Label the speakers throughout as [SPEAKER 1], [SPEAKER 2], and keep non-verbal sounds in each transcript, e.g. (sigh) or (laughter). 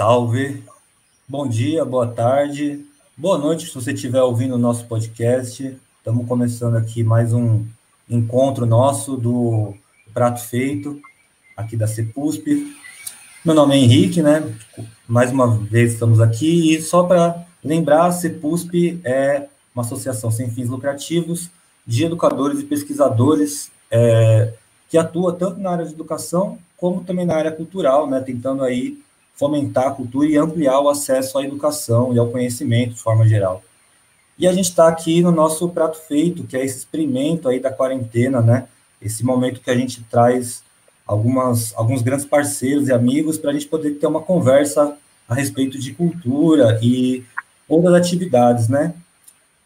[SPEAKER 1] Salve! Bom dia, boa tarde, boa noite se você estiver ouvindo o nosso podcast. Estamos começando aqui mais um encontro nosso do Prato Feito, aqui da CEPUSP. Meu nome é Henrique, né? Mais uma vez estamos aqui e só para lembrar, a CEPUSP é uma associação sem fins lucrativos de educadores e pesquisadores é, que atua tanto na área de educação como também na área cultural, né? Tentando aí fomentar a cultura e ampliar o acesso à educação e ao conhecimento de forma geral. E a gente está aqui no nosso prato feito, que é esse experimento aí da quarentena, né? Esse momento que a gente traz algumas, alguns grandes parceiros e amigos para a gente poder ter uma conversa a respeito de cultura e outras atividades, né?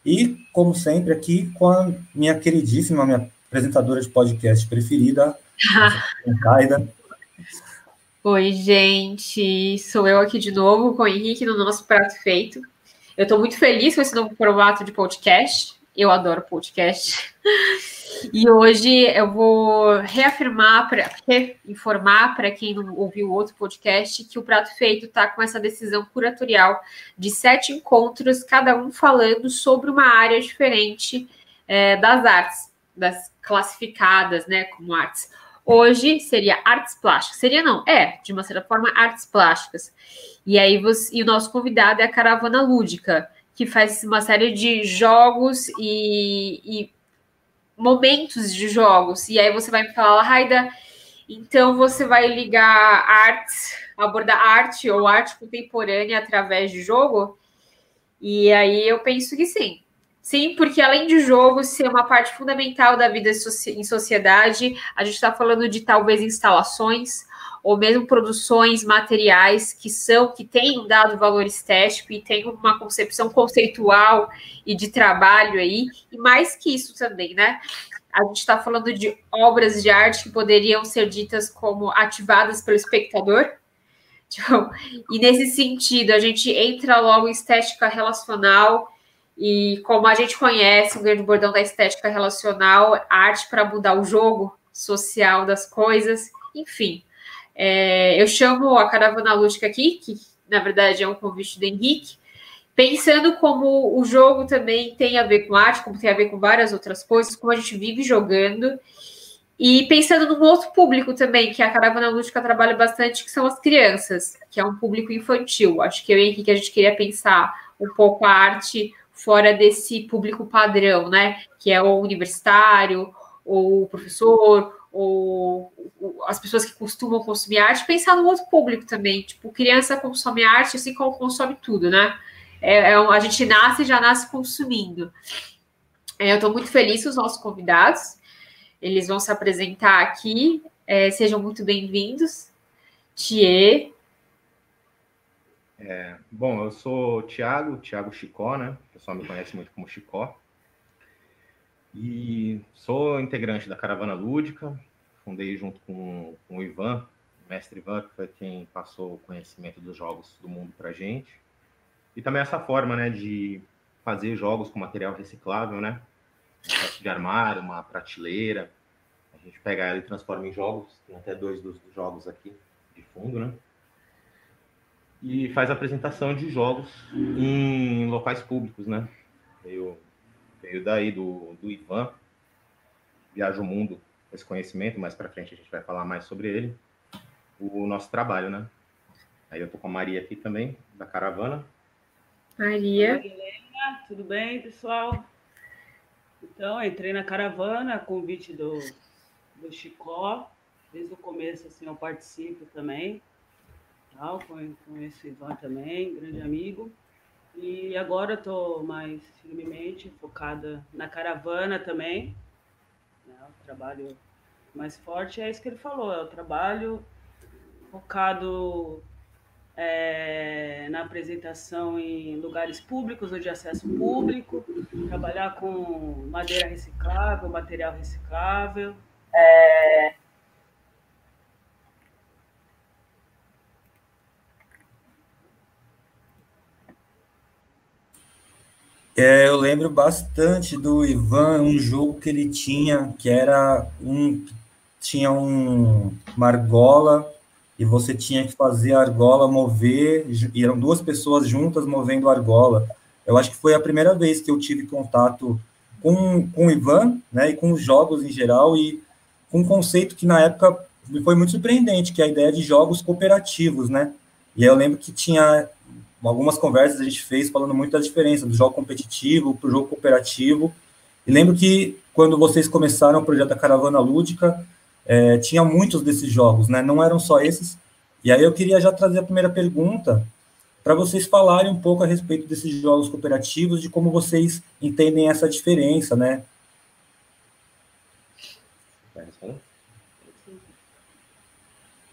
[SPEAKER 1] E, como sempre, aqui com a minha queridíssima, minha apresentadora de podcast preferida, (laughs) Kaida.
[SPEAKER 2] Oi, gente, sou eu aqui de novo com o Henrique no nosso prato feito. Eu estou muito feliz com esse novo formato de podcast. Eu adoro podcast. E hoje eu vou reafirmar, pra, informar para quem não ouviu outro podcast, que o Prato Feito está com essa decisão curatorial de sete encontros, cada um falando sobre uma área diferente é, das artes, das classificadas né, como artes. Hoje seria artes plásticas. Seria não, é, de uma certa forma, artes plásticas. E aí você, e o nosso convidado é a Caravana Lúdica, que faz uma série de jogos e, e momentos de jogos. E aí você vai me falar, Raida, então você vai ligar artes, abordar arte ou arte contemporânea através de jogo? E aí eu penso que sim. Sim, porque além de jogo ser uma parte fundamental da vida em sociedade, a gente está falando de talvez instalações ou mesmo produções materiais que são que têm um dado valor estético e têm uma concepção conceitual e de trabalho aí, e mais que isso também, né? A gente está falando de obras de arte que poderiam ser ditas como ativadas pelo espectador. Tipo, e nesse sentido, a gente entra logo em estética relacional e como a gente conhece o grande bordão da estética relacional, arte para mudar o jogo social das coisas, enfim. É, eu chamo a Caravana Lúdica aqui, que na verdade é um convite do Henrique, pensando como o jogo também tem a ver com arte, como tem a ver com várias outras coisas, como a gente vive jogando, e pensando num outro público também, que a Caravana Lúdica trabalha bastante, que são as crianças, que é um público infantil. Acho que eu e Henrique a gente queria pensar um pouco a arte fora desse público padrão, né? Que é o universitário, ou o professor, ou, as pessoas que costumam consumir arte, pensar no outro público também. Tipo, criança consome arte assim como consome tudo, né? É, é a gente nasce e já nasce consumindo. É, eu estou muito feliz com os nossos convidados. Eles vão se apresentar aqui. É, sejam muito bem-vindos. Thier,
[SPEAKER 3] é, bom, eu sou o Thiago, Thiago Chicó, né? Pessoal me conhece muito como Chicó. E sou integrante da Caravana Lúdica, fundei junto com, com o Ivan, o mestre Ivan, que foi quem passou o conhecimento dos jogos do mundo para gente. E também essa forma, né, de fazer jogos com material reciclável, né? De armário, uma prateleira. A gente pega ela e transforma em jogos. Tem até dois dos jogos aqui de fundo, né? E faz apresentação de jogos em locais públicos, né? Veio, veio daí do, do Ivan, viaja o mundo com esse conhecimento, mais para frente a gente vai falar mais sobre ele, o nosso trabalho, né? Aí eu tô com a Maria aqui também, da Caravana.
[SPEAKER 2] Maria.
[SPEAKER 4] Helena, tudo bem, pessoal? Então, entrei na Caravana, convite do, do Chicó, desde o começo, assim, eu participo também tal, com esse Ivan também, grande amigo. E agora estou mais firmemente focada na caravana também. Né? O trabalho mais forte é isso que ele falou, é o trabalho focado é, na apresentação em lugares públicos ou de acesso público, trabalhar com madeira reciclável, material reciclável. É,
[SPEAKER 1] É, eu lembro bastante do Ivan, um jogo que ele tinha, que era um tinha um uma argola e você tinha que fazer a argola mover, e eram duas pessoas juntas movendo a argola. Eu acho que foi a primeira vez que eu tive contato com, com o Ivan, né, e com os jogos em geral, e com um conceito que na época foi muito surpreendente, que é a ideia de jogos cooperativos, né? E aí eu lembro que tinha algumas conversas a gente fez falando muito da diferença do jogo competitivo para o jogo cooperativo. E lembro que quando vocês começaram o projeto da Caravana Lúdica, é, tinha muitos desses jogos, né? Não eram só esses. E aí eu queria já trazer a primeira pergunta para vocês falarem um pouco a respeito desses jogos cooperativos, de como vocês entendem essa diferença, né?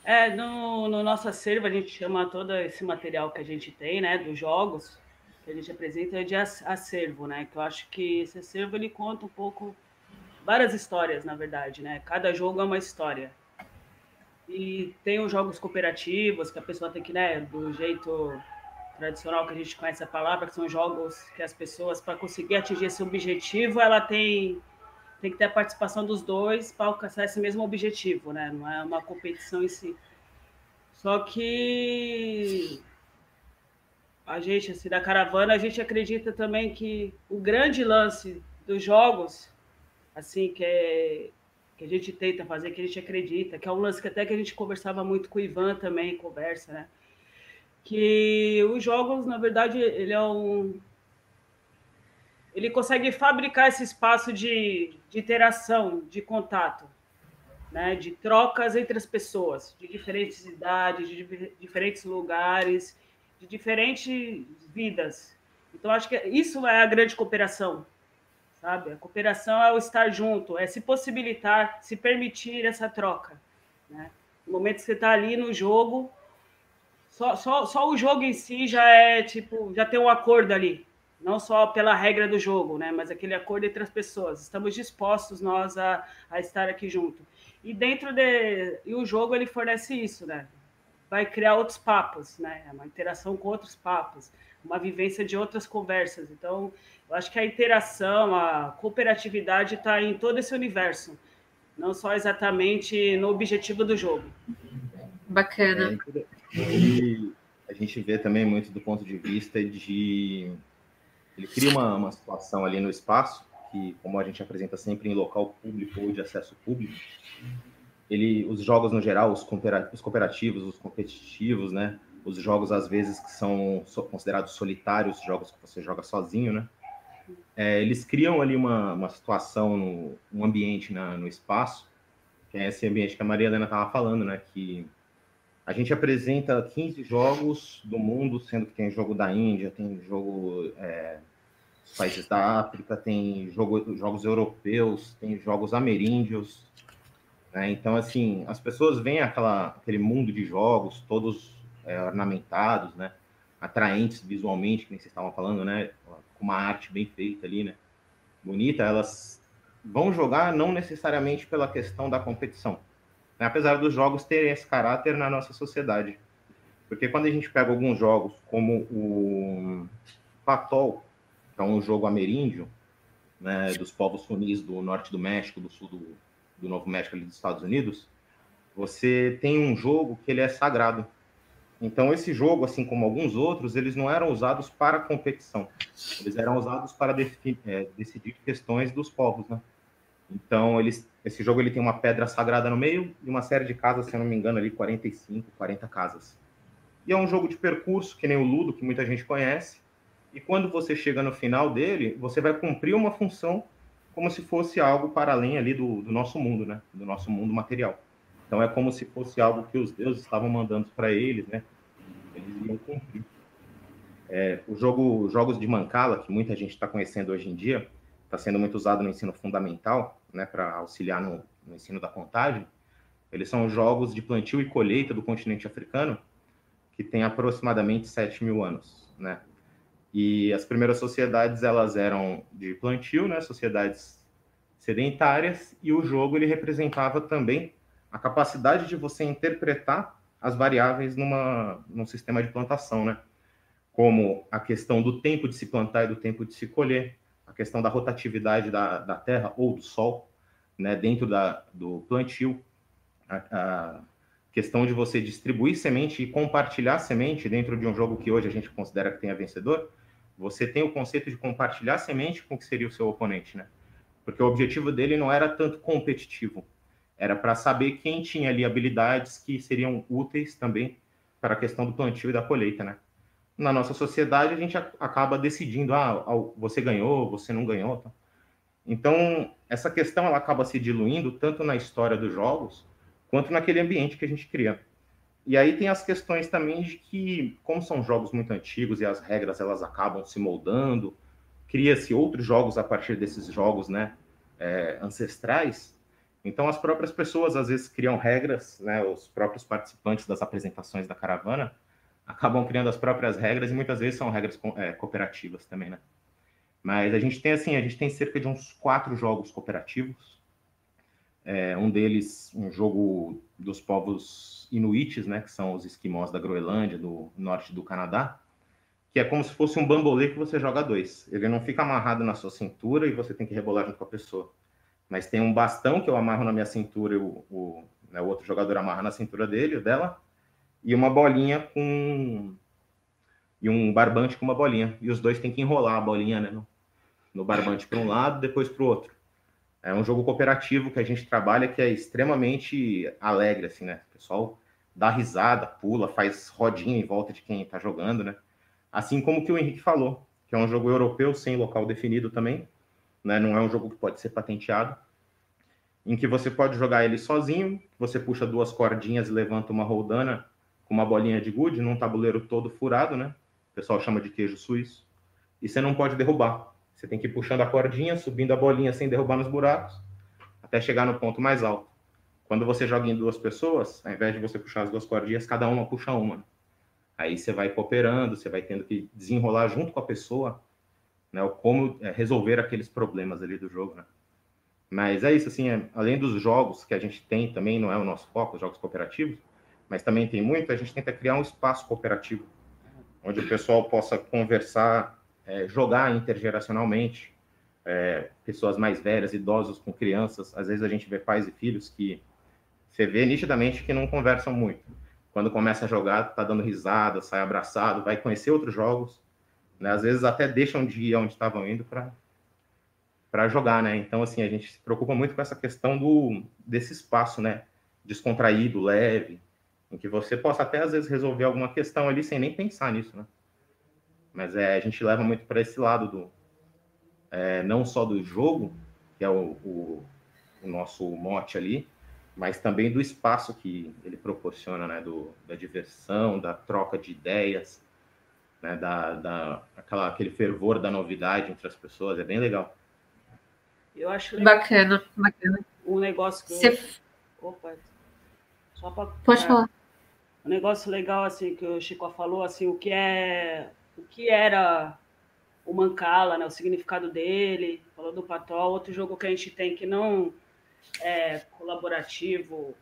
[SPEAKER 4] É, no, no nosso acervo a gente chama todo esse material que a gente tem, né, dos jogos, que a gente apresenta de acervo, né, que eu acho que esse acervo ele conta um pouco várias histórias, na verdade, né? Cada jogo é uma história. E tem os jogos cooperativos, que a pessoa tem que, né, do jeito tradicional que a gente conhece a palavra, que são jogos que as pessoas, para conseguir atingir esse objetivo, ela tem, tem que ter a participação dos dois para alcançar esse mesmo objetivo, né? Não é uma competição em si. Só que a gente, assim, da caravana, a gente acredita também que o grande lance dos jogos assim, que, é, que a gente tenta fazer, que a gente acredita, que é um lance que até que a gente conversava muito com o Ivan também, conversa, né? Que os jogos, na verdade, ele é um. Ele consegue fabricar esse espaço de, de interação, de contato, né? de trocas entre as pessoas, de diferentes idades, de diferentes lugares, de diferentes vidas. Então, acho que isso é a grande cooperação, sabe? A cooperação é o estar junto, é se possibilitar, se permitir essa troca, né? No momento que você está ali no jogo, só, só, só o jogo em si já é tipo, já tem um acordo ali, não só pela regra do jogo, né? Mas aquele acordo entre as pessoas. Estamos dispostos nós a, a estar aqui junto. E dentro de e o jogo ele fornece isso, né? Vai criar outros papos, né? É uma interação com outros papos, uma vivência de outras conversas. Então, eu acho que a interação, a cooperatividade está em todo esse universo, não só exatamente no objetivo do jogo.
[SPEAKER 2] Bacana.
[SPEAKER 3] É, e a gente vê também muito do ponto de vista de. Ele cria uma, uma situação ali no espaço, que, como a gente apresenta sempre em local público ou de acesso público, ele, os jogos no geral, os cooperativos, os competitivos, né? Os jogos, às vezes, que são considerados solitários, jogos que você joga sozinho, né? é, eles criam ali uma, uma situação, no, um ambiente na, no espaço, que é esse ambiente que a Maria Helena estava falando, né? Que a gente apresenta 15 jogos do mundo, sendo que tem jogo da Índia, tem jogo é, dos países da África, tem jogo, jogos europeus, tem jogos ameríndios. Né? Então, assim, as pessoas veem aquela, aquele mundo de jogos, todos é, ornamentados, né? atraentes visualmente, que vocês estavam falando, né? com uma arte bem feita ali, né? Bonita, elas vão jogar não necessariamente pela questão da competição, né? apesar dos jogos terem esse caráter na nossa sociedade. Porque quando a gente pega alguns jogos, como o Patol, que é um jogo ameríndio, né, dos povos funis do norte do México, do sul do, do Novo México, ali dos Estados Unidos, você tem um jogo que ele é sagrado. Então, esse jogo, assim como alguns outros, eles não eram usados para competição. Eles eram usados para é, decidir questões dos povos, né? Então, eles, esse jogo ele tem uma pedra sagrada no meio e uma série de casas, se eu não me engano, ali 45, 40 casas. E é um jogo de percurso, que nem o Ludo, que muita gente conhece. E quando você chega no final dele, você vai cumprir uma função como se fosse algo para além ali do, do nosso mundo, né? Do nosso mundo material. Então é como se fosse algo que os deuses estavam mandando para eles, né? Eles iam cumprir. É, o jogo, jogos de Mancala, que muita gente está conhecendo hoje em dia, está sendo muito usado no ensino fundamental, né, para auxiliar no, no ensino da contagem. Eles são jogos de plantio e colheita do continente africano, que tem aproximadamente 7 mil anos, né? E as primeiras sociedades, elas eram de plantio, né? Sociedades sedentárias, e o jogo, ele representava também a capacidade de você interpretar as variáveis numa, num sistema de plantação, né? Como a questão do tempo de se plantar e do tempo de se colher, a questão da rotatividade da, da terra ou do sol, né? Dentro da, do plantio, a, a, questão de você distribuir semente e compartilhar semente dentro de um jogo que hoje a gente considera que tenha vencedor, você tem o conceito de compartilhar semente com o que seria o seu oponente, né? Porque o objetivo dele não era tanto competitivo, era para saber quem tinha ali habilidades que seriam úteis também para a questão do plantio e da colheita, né? Na nossa sociedade, a gente acaba decidindo, ah, você ganhou, você não ganhou. Tá? Então, essa questão ela acaba se diluindo tanto na história dos jogos, quanto naquele ambiente que a gente cria. E aí tem as questões também de que, como são jogos muito antigos e as regras elas acabam se moldando, cria-se outros jogos a partir desses jogos, né, é, ancestrais. Então as próprias pessoas às vezes criam regras, né, os próprios participantes das apresentações da caravana acabam criando as próprias regras e muitas vezes são regras é, cooperativas também, né? Mas a gente tem assim, a gente tem cerca de uns quatro jogos cooperativos é, um deles, um jogo dos povos inuites, né, que são os esquimós da Groenlândia, do norte do Canadá, que é como se fosse um bambolê que você joga dois. Ele não fica amarrado na sua cintura e você tem que rebolar junto com a pessoa. Mas tem um bastão que eu amarro na minha cintura e o, o, né, o outro jogador amarra na cintura dele, dela, e uma bolinha com. e um barbante com uma bolinha. E os dois têm que enrolar a bolinha né, no, no barbante para um lado, depois para o outro. É um jogo cooperativo que a gente trabalha que é extremamente alegre, assim, né? O pessoal dá risada, pula, faz rodinha em volta de quem está jogando, né? Assim como que o Henrique falou, que é um jogo europeu sem local definido também, né? Não é um jogo que pode ser patenteado, em que você pode jogar ele sozinho, você puxa duas cordinhas e levanta uma roldana com uma bolinha de gude num tabuleiro todo furado, né? O pessoal chama de queijo suíço. E você não pode derrubar. Você tem que ir puxando a cordinha, subindo a bolinha sem derrubar nos buracos, até chegar no ponto mais alto. Quando você joga em duas pessoas, ao invés de você puxar as duas cordinhas, cada uma puxa uma. Aí você vai cooperando, você vai tendo que desenrolar junto com a pessoa, né, como é, resolver aqueles problemas ali do jogo, né? Mas é isso, assim, é, além dos jogos que a gente tem também, não é o nosso foco, os jogos cooperativos, mas também tem muito, a gente tenta criar um espaço cooperativo, onde o pessoal possa conversar é, jogar intergeracionalmente, é, pessoas mais velhas, idosos com crianças. Às vezes a gente vê pais e filhos que você vê nitidamente que não conversam muito. Quando começa a jogar, tá dando risada, sai abraçado, vai conhecer outros jogos. Né? Às vezes até deixam de ir onde estavam indo para para jogar, né? Então assim a gente se preocupa muito com essa questão do desse espaço, né? Descontraído, leve, em que você possa até às vezes resolver alguma questão ali sem nem pensar nisso, né? Mas é, a gente leva muito para esse lado do é, não só do jogo, que é o, o, o, nosso mote ali, mas também do espaço que ele proporciona, né? Do, da diversão, da troca de ideias, né? Da, da aquela, aquele fervor da novidade entre as pessoas, é bem legal.
[SPEAKER 2] Eu acho legal. bacana, bacana.
[SPEAKER 4] Um negócio que Você... eu... Opa,
[SPEAKER 2] só para Pode falar.
[SPEAKER 4] Um negócio legal assim que o Chico falou assim, o que é o que era o Mancala, né, o significado dele, falou do Patol, outro jogo que a gente tem que não é colaborativo,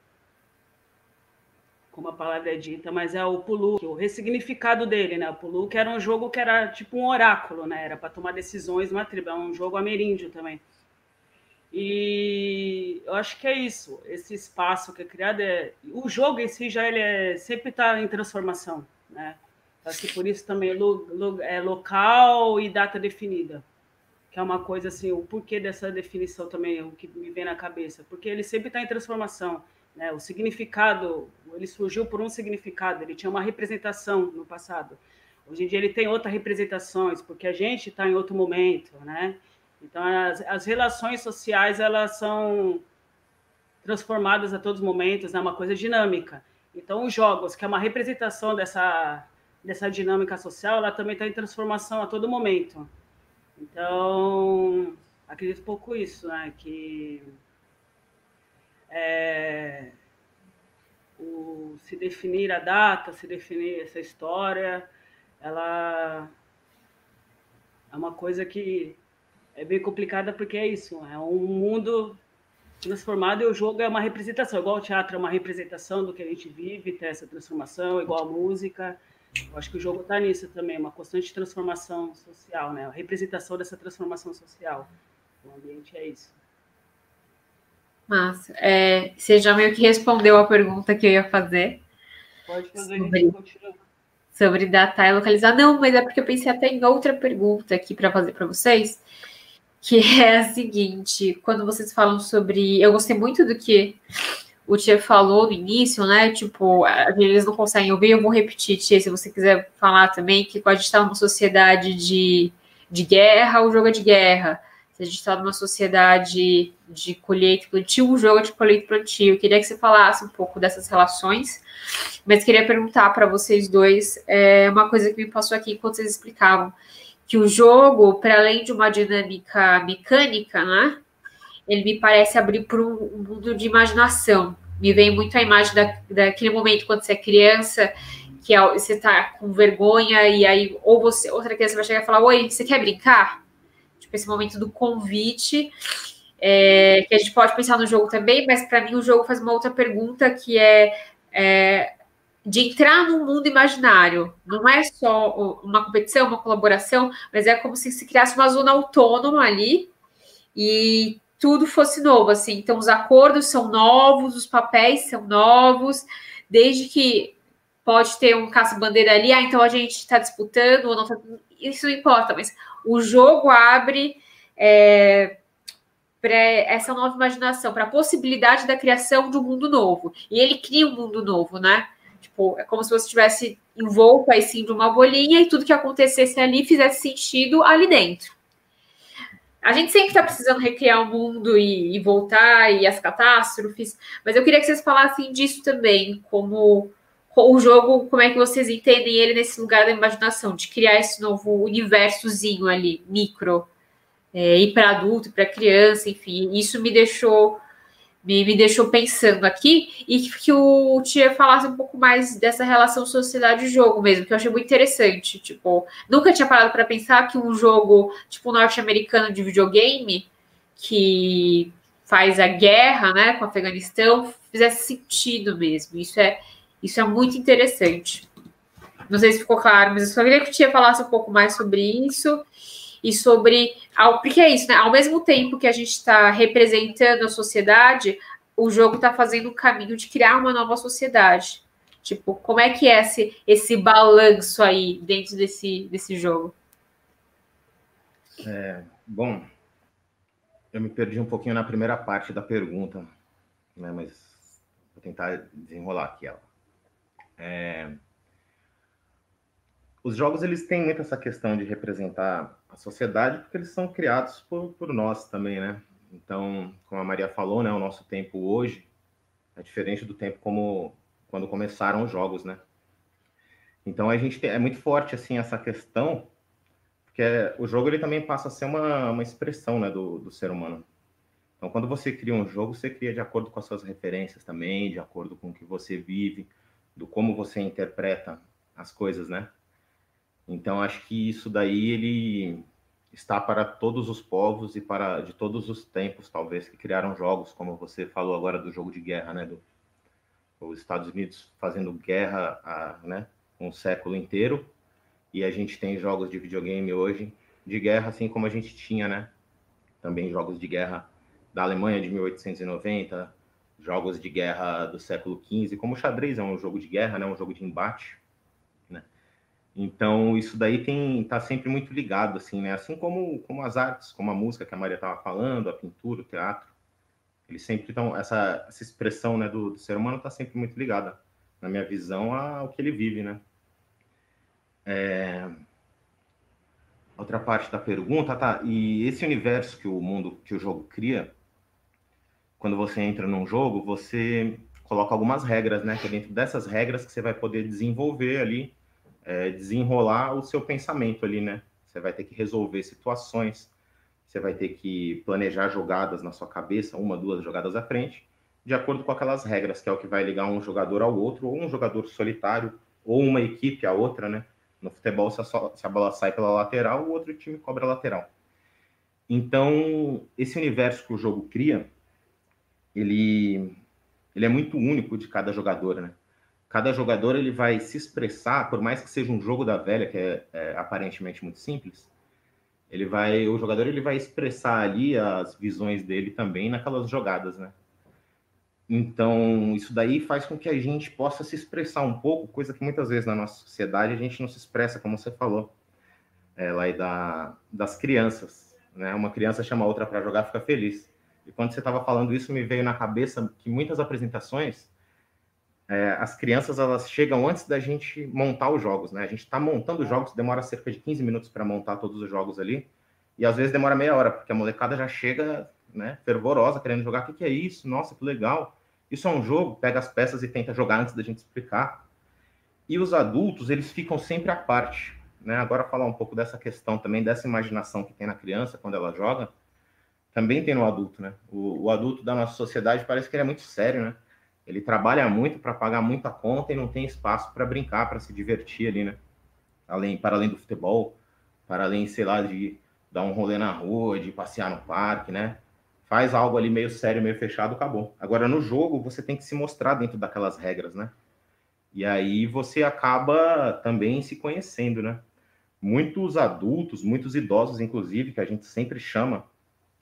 [SPEAKER 4] como a palavra é dita, mas é o Pulu, o ressignificado dele, né? O Pulu que era um jogo que era tipo um oráculo, né? Era para tomar decisões numa tribo, é um jogo ameríndio também. E eu acho que é isso, esse espaço que é criado é o jogo em si já ele é, sempre está em transformação, né? Acho que por isso também lo, lo, é local e data definida. Que é uma coisa assim, o porquê dessa definição também, o que me vem na cabeça. Porque ele sempre está em transformação. Né? O significado, ele surgiu por um significado, ele tinha uma representação no passado. Hoje em dia ele tem outras representações, porque a gente está em outro momento, né? Então as, as relações sociais elas são transformadas a todos os momentos, é né? uma coisa dinâmica. Então os jogos, que é uma representação dessa dessa dinâmica social, ela também está em transformação a todo momento. Então, acredito pouco isso, né? Que é, o, se definir a data, se definir essa história, ela é uma coisa que é bem complicada porque é isso, é um mundo transformado e o jogo é uma representação, igual o teatro é uma representação do que a gente vive, tem essa transformação, igual a música. Eu acho que o jogo está nisso também, uma constante transformação social, né? A representação dessa transformação social. O ambiente é isso.
[SPEAKER 2] Massa. É, você já meio que respondeu a pergunta que eu ia fazer.
[SPEAKER 4] Pode fazer, sobre,
[SPEAKER 2] sobre datar e localizar. Não, mas é porque eu pensei até em outra pergunta aqui para fazer para vocês, que é a seguinte: quando vocês falam sobre. Eu gostei muito do que o Tia falou no início, né? Tipo, eles não conseguem ouvir, eu vou repetir, Tia, se você quiser falar também, que a gente está numa sociedade de, de guerra, o jogo é de guerra. Se a gente está numa sociedade de colheita e plantio, o jogo é de colheita e plantio. Eu queria que você falasse um pouco dessas relações, mas queria perguntar para vocês dois é, uma coisa que me passou aqui enquanto vocês explicavam, que o jogo, para além de uma dinâmica mecânica, né? ele me parece abrir para um mundo de imaginação. Me vem muito a imagem da, daquele momento quando você é criança, que é, você está com vergonha e aí ou você outra criança vai chegar e falar: "Oi, você quer brincar?" Tipo esse momento do convite, é, que a gente pode pensar no jogo também, mas para mim o jogo faz uma outra pergunta que é, é de entrar num mundo imaginário. Não é só uma competição, uma colaboração, mas é como se se criasse uma zona autônoma ali e tudo fosse novo, assim. Então, os acordos são novos, os papéis são novos, desde que pode ter um caça-bandeira ali, ah, então a gente está disputando ou não tá... Isso não importa, mas o jogo abre é, para essa nova imaginação, para a possibilidade da criação de um mundo novo. E ele cria um mundo novo, né? Tipo, é como se você estivesse envolto aí sim de uma bolinha e tudo que acontecesse ali fizesse sentido ali dentro. A gente sempre está precisando recriar o mundo e, e, voltar, e as catástrofes, mas eu queria que vocês falassem disso também, como o jogo, como é que vocês entendem ele nesse lugar da imaginação, de criar esse novo universozinho ali, micro, é, e para adulto, para criança, enfim, isso me deixou me, me deixou pensando aqui e que, que o Tia falasse um pouco mais dessa relação sociedade-jogo mesmo, que eu achei muito interessante. Tipo, nunca tinha parado para pensar que um jogo tipo norte-americano de videogame que faz a guerra, né, com o Afeganistão, fizesse sentido mesmo. Isso é isso é muito interessante. Não sei se ficou claro, mas eu só queria que o Tia falasse um pouco mais sobre isso e sobre. Porque é isso, né? Ao mesmo tempo que a gente está representando a sociedade, o jogo está fazendo o caminho de criar uma nova sociedade. Tipo, como é que é esse, esse balanço aí dentro desse, desse jogo?
[SPEAKER 3] É, bom, eu me perdi um pouquinho na primeira parte da pergunta, né, mas vou tentar desenrolar aqui ela. É, os jogos eles têm muito essa questão de representar a sociedade porque eles são criados por, por nós também, né? Então, como a Maria falou, né, o nosso tempo hoje é diferente do tempo como quando começaram os jogos, né? Então a gente tem, é muito forte assim essa questão, porque o jogo ele também passa a ser uma, uma expressão, né, do, do ser humano. Então, quando você cria um jogo, você cria de acordo com as suas referências também, de acordo com o que você vive, do como você interpreta as coisas, né? Então acho que isso daí ele está para todos os povos e para de todos os tempos, talvez que criaram jogos, como você falou agora do jogo de guerra, né, do os Estados Unidos fazendo guerra, a, né, um século inteiro, e a gente tem jogos de videogame hoje de guerra, assim como a gente tinha, né, também jogos de guerra da Alemanha de 1890, jogos de guerra do século XV, como o xadrez é um jogo de guerra, né, um jogo de embate, então, isso daí tem tá sempre muito ligado, assim, né? Assim como, como as artes, como a música que a Maria estava falando, a pintura, o teatro. Eles sempre estão... Essa, essa expressão né, do, do ser humano está sempre muito ligada, na minha visão, ao que ele vive, né? É... Outra parte da pergunta, tá? E esse universo que o mundo, que o jogo cria, quando você entra num jogo, você coloca algumas regras, né? Que é dentro dessas regras que você vai poder desenvolver ali é, desenrolar o seu pensamento ali, né? Você vai ter que resolver situações, você vai ter que planejar jogadas na sua cabeça, uma, duas jogadas à frente, de acordo com aquelas regras, que é o que vai ligar um jogador ao outro, ou um jogador solitário, ou uma equipe à outra, né? No futebol, se a, se a bola sai pela lateral, o outro time cobra a lateral. Então, esse universo que o jogo cria, ele, ele é muito único de cada jogador, né? Cada jogador ele vai se expressar, por mais que seja um jogo da velha, que é, é, aparentemente muito simples, ele vai, o jogador ele vai expressar ali as visões dele também naquelas jogadas, né? Então, isso daí faz com que a gente possa se expressar um pouco, coisa que muitas vezes na nossa sociedade a gente não se expressa, como você falou, é, lá da, das crianças. Né? Uma criança chama outra para jogar, fica feliz. E quando você estava falando isso, me veio na cabeça que muitas apresentações, é, as crianças elas chegam antes da gente montar os jogos. Né? A gente está montando os jogos, demora cerca de 15 minutos para montar todos os jogos ali, e às vezes demora meia hora, porque a molecada já chega né, fervorosa, querendo jogar. O que, que é isso? Nossa, que legal. Isso é um jogo, pega as peças e tenta jogar antes da gente explicar. E os adultos, eles ficam sempre à parte. Né? Agora, falar um pouco dessa questão também, dessa imaginação que tem na criança quando ela joga, também tem no adulto. Né? O, o adulto da nossa sociedade parece que ele é muito sério, né? Ele trabalha muito para pagar muita conta e não tem espaço para brincar, para se divertir ali, né? Além, para além do futebol, para além, sei lá, de dar um rolê na rua, de passear no parque, né? faz algo ali meio sério, meio fechado, acabou. Agora, no jogo, você tem que se mostrar dentro daquelas regras, né? E aí você acaba também se conhecendo, né? Muitos adultos, muitos idosos, inclusive, que a gente sempre chama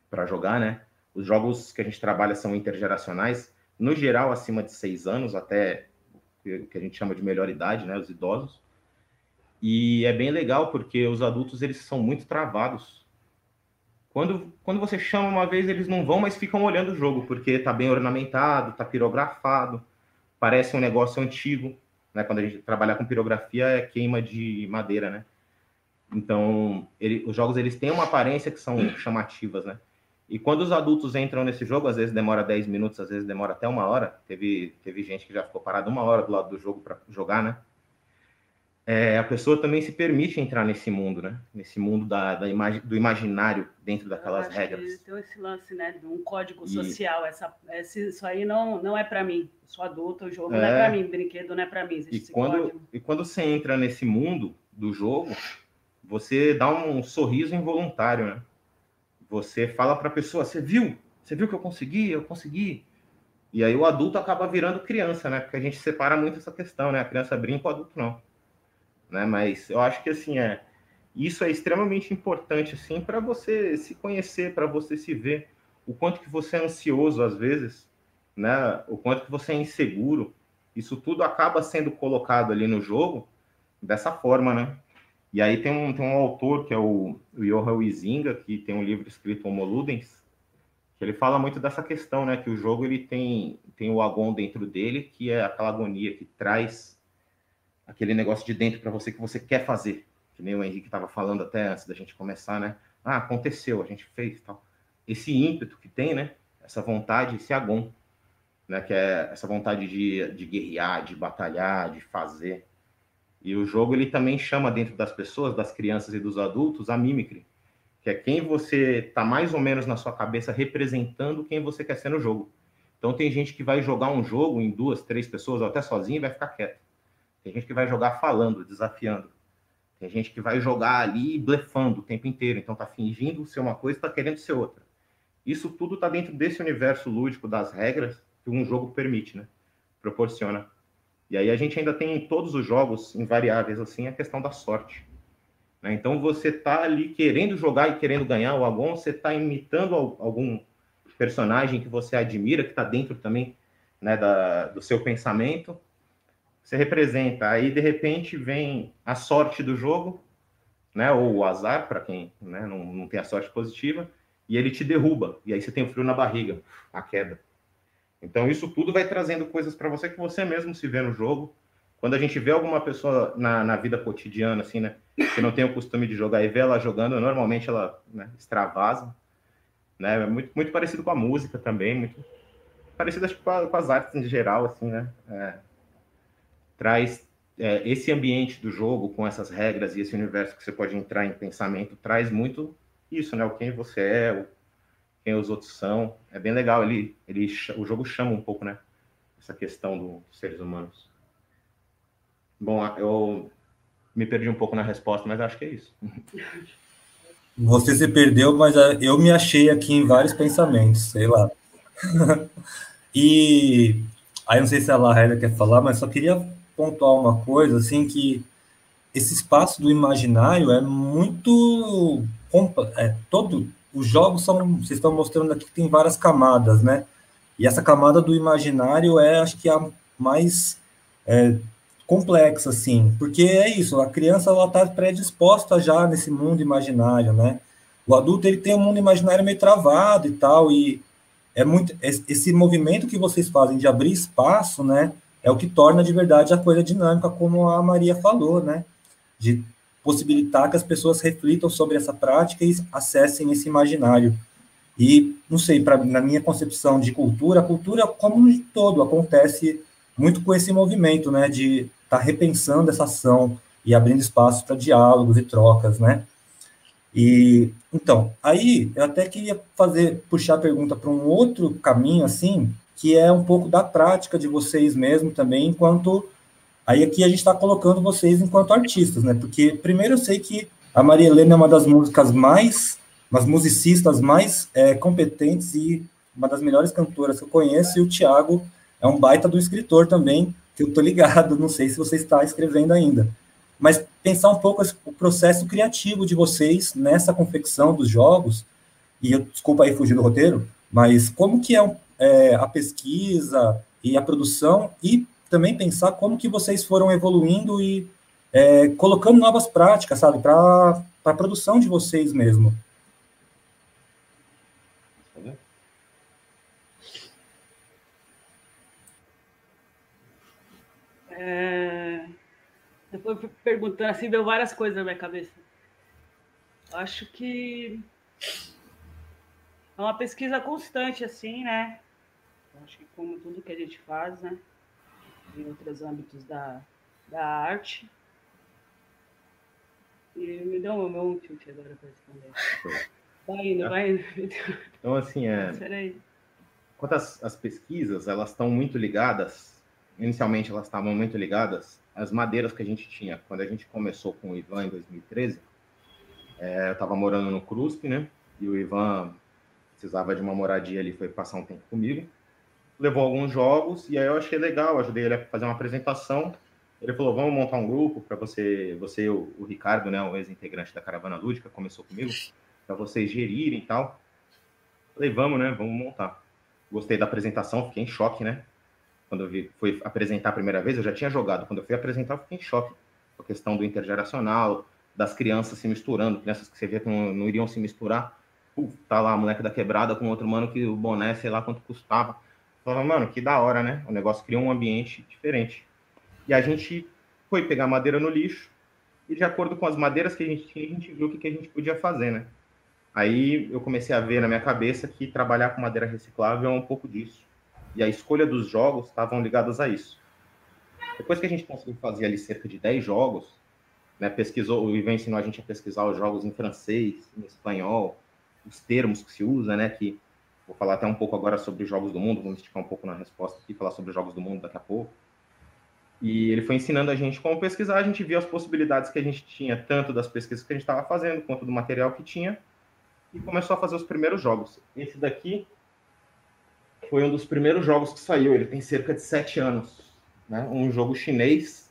[SPEAKER 3] para jogar, né? Os jogos que a gente trabalha são intergeracionais, no geral, acima de seis anos, até o que a gente chama de melhor idade, né? Os idosos. E é bem legal porque os adultos eles são muito travados quando, quando você chama uma vez, eles não vão, mas ficam olhando o jogo, porque está bem ornamentado, está pirografado, parece um negócio antigo. Né? Quando a gente trabalha com pirografia, é queima de madeira, né? Então, ele, os jogos eles têm uma aparência que são chamativas, né? E quando os adultos entram nesse jogo, às vezes demora 10 minutos, às vezes demora até uma hora. Teve, teve gente que já ficou parado uma hora do lado do jogo para jogar, né? é, a pessoa também se permite entrar nesse mundo, né? Nesse mundo da, da imagi do imaginário dentro daquelas regras.
[SPEAKER 4] tem esse lance, né? De um código e... social. Essa, esse, isso aí não, não é para mim. Eu sou adulto, o jogo é... não é para mim, o brinquedo não é para mim.
[SPEAKER 3] E quando, e quando você entra nesse mundo do jogo, você dá um sorriso involuntário, né? Você fala para a pessoa: Você viu? Você viu que eu consegui? Eu consegui. E aí o adulto acaba virando criança, né? Porque a gente separa muito essa questão, né? A criança brinca, o adulto não né? Mas eu acho que assim é isso é extremamente importante assim para você se conhecer, para você se ver, o quanto que você é ansioso às vezes, né? O quanto que você é inseguro. Isso tudo acaba sendo colocado ali no jogo dessa forma, né? E aí tem um, tem um autor que é o, o Johan Huizinga, que tem um livro escrito Homo Ludens, que ele fala muito dessa questão, né? Que o jogo ele tem, tem o agon dentro dele, que é aquela agonia que traz aquele negócio de dentro para você que você quer fazer. Que nem o Henrique estava falando até antes da gente começar, né? Ah, aconteceu, a gente fez tal. Esse ímpeto que tem, né? Essa vontade, esse agon, né? Que é essa vontade de, de guerrear, de batalhar, de fazer. E o jogo ele também chama dentro das pessoas, das crianças e dos adultos, a mimicry, que é quem você está mais ou menos na sua cabeça representando quem você quer ser no jogo. Então tem gente que vai jogar um jogo em duas, três pessoas, ou até sozinho, e vai ficar quieto. Tem gente que vai jogar falando, desafiando. Tem gente que vai jogar ali blefando o tempo inteiro. Então tá fingindo ser uma coisa tá querendo ser outra. Isso tudo tá dentro desse universo lúdico das regras que um jogo permite, né? Proporciona. E aí a gente ainda tem em todos os jogos invariáveis assim a questão da sorte. Né? Então você tá ali querendo jogar e querendo ganhar o Agon, você tá imitando algum personagem que você admira, que está dentro também né, da, do seu pensamento, você representa, aí de repente vem a sorte do jogo, né, ou o azar, para quem né, não, não tem a sorte positiva, e ele te derruba, e aí você tem o frio na barriga, a queda. Então isso tudo vai trazendo coisas para você que você mesmo se vê no jogo. Quando a gente vê alguma pessoa na, na vida cotidiana, assim, né, que não tem o costume de jogar e vê ela jogando, normalmente ela né, extravasa, né, é muito, muito parecido com a música também, muito parecido com, a, com as artes em geral, assim, né, é, traz é, esse ambiente do jogo com essas regras e esse universo que você pode entrar em pensamento traz muito isso, né? O quem você é, o, quem os outros são. É bem legal. Ele, ele, o jogo chama um pouco, né? Essa questão do, dos seres humanos. Bom, eu me perdi um pouco na resposta, mas acho que é isso. (laughs)
[SPEAKER 1] Você se perdeu, mas eu me achei aqui em vários pensamentos, sei lá. (laughs) e aí não sei se a Lahela quer falar, mas só queria pontuar uma coisa, assim, que esse espaço do imaginário é muito... É, todo, os jogos são, vocês estão mostrando aqui que tem várias camadas, né? E essa camada do imaginário é, acho que, a mais é, complexa, assim, porque é isso, a criança ela está predisposta já nesse mundo imaginário, né? O adulto ele tem um mundo imaginário meio travado e tal, e é muito esse movimento que vocês fazem de abrir espaço, né? É o que torna de verdade a coisa dinâmica, como a Maria falou, né? De possibilitar que as pessoas reflitam sobre essa prática e acessem esse imaginário. E, não sei, pra, na minha concepção de cultura, a cultura como um todo acontece muito com esse movimento, né, de estar tá repensando essa ação e abrindo espaço para diálogos e trocas, né? E então, aí eu até queria fazer puxar a pergunta para um outro caminho assim, que é um pouco da prática de vocês mesmo também, enquanto aí aqui a gente está colocando vocês enquanto artistas, né? Porque primeiro eu sei que a Maria Helena é uma das músicas mais umas musicistas mais é, competentes e uma das melhores cantoras que eu conheço, e o Tiago é um baita do escritor também, que eu tô ligado, não sei se você está escrevendo ainda. Mas pensar um pouco o processo criativo de vocês nessa confecção dos jogos, e eu, desculpa aí fugir do roteiro, mas como que é, é a pesquisa e a produção, e também pensar como que vocês foram evoluindo e é, colocando novas práticas, sabe, para a produção de vocês mesmo.
[SPEAKER 4] É... Eu fui perguntando assim, deu várias coisas na minha cabeça. Acho que é uma pesquisa constante, assim, né? Acho que como tudo que a gente faz, né? Em outros âmbitos da, da arte. E me dá um, um tilt agora para responder. Vai indo, vai indo. (laughs)
[SPEAKER 3] Então, assim, é... Quanto às, às pesquisas, elas estão muito ligadas inicialmente elas estavam muito ligadas às madeiras que a gente tinha. Quando a gente começou com o Ivan em 2013, é, eu estava morando no CRUSP, né? E o Ivan precisava de uma moradia ali, foi passar um tempo comigo. Levou alguns jogos e aí eu achei legal, ajudei ele a fazer uma apresentação. Ele falou: "Vamos montar um grupo para você, você o, o Ricardo, né, o ex-integrante da Caravana Lúdica, começou comigo, para vocês gerirem e tal". Falei: "Vamos, né? Vamos montar". Gostei da apresentação, fiquei em choque, né? quando eu vi, fui apresentar a primeira vez, eu já tinha jogado. Quando eu fui apresentar, eu fiquei em choque a questão do intergeracional, das crianças se misturando, crianças que você vê que não, não iriam se misturar. Uf, tá lá a moleque da quebrada com outro mano que o boné, sei lá quanto custava. Falava, mano, que da hora, né? O negócio criou um ambiente diferente. E a gente foi pegar madeira no lixo, e de acordo com as madeiras que a gente tinha, a gente viu o que, que a gente podia fazer, né? Aí eu comecei a ver na minha cabeça que trabalhar com madeira reciclável é um pouco disso e a escolha dos jogos estavam ligadas a isso. Depois que a gente conseguiu fazer ali cerca de 10 jogos, né, pesquisou, o Ivan ensinou a gente a pesquisar os jogos em francês, em espanhol, os termos que se usa, né, que vou falar até um pouco agora sobre jogos do mundo, vamos esticar um pouco na resposta aqui, falar sobre jogos do mundo daqui a pouco. E ele foi ensinando a gente como pesquisar, a gente viu as possibilidades que a gente tinha, tanto das pesquisas que a gente estava fazendo, quanto do material que tinha, e começou a fazer os primeiros jogos. Esse daqui foi um dos primeiros jogos que saiu. Ele tem cerca de sete anos. Né? Um jogo chinês,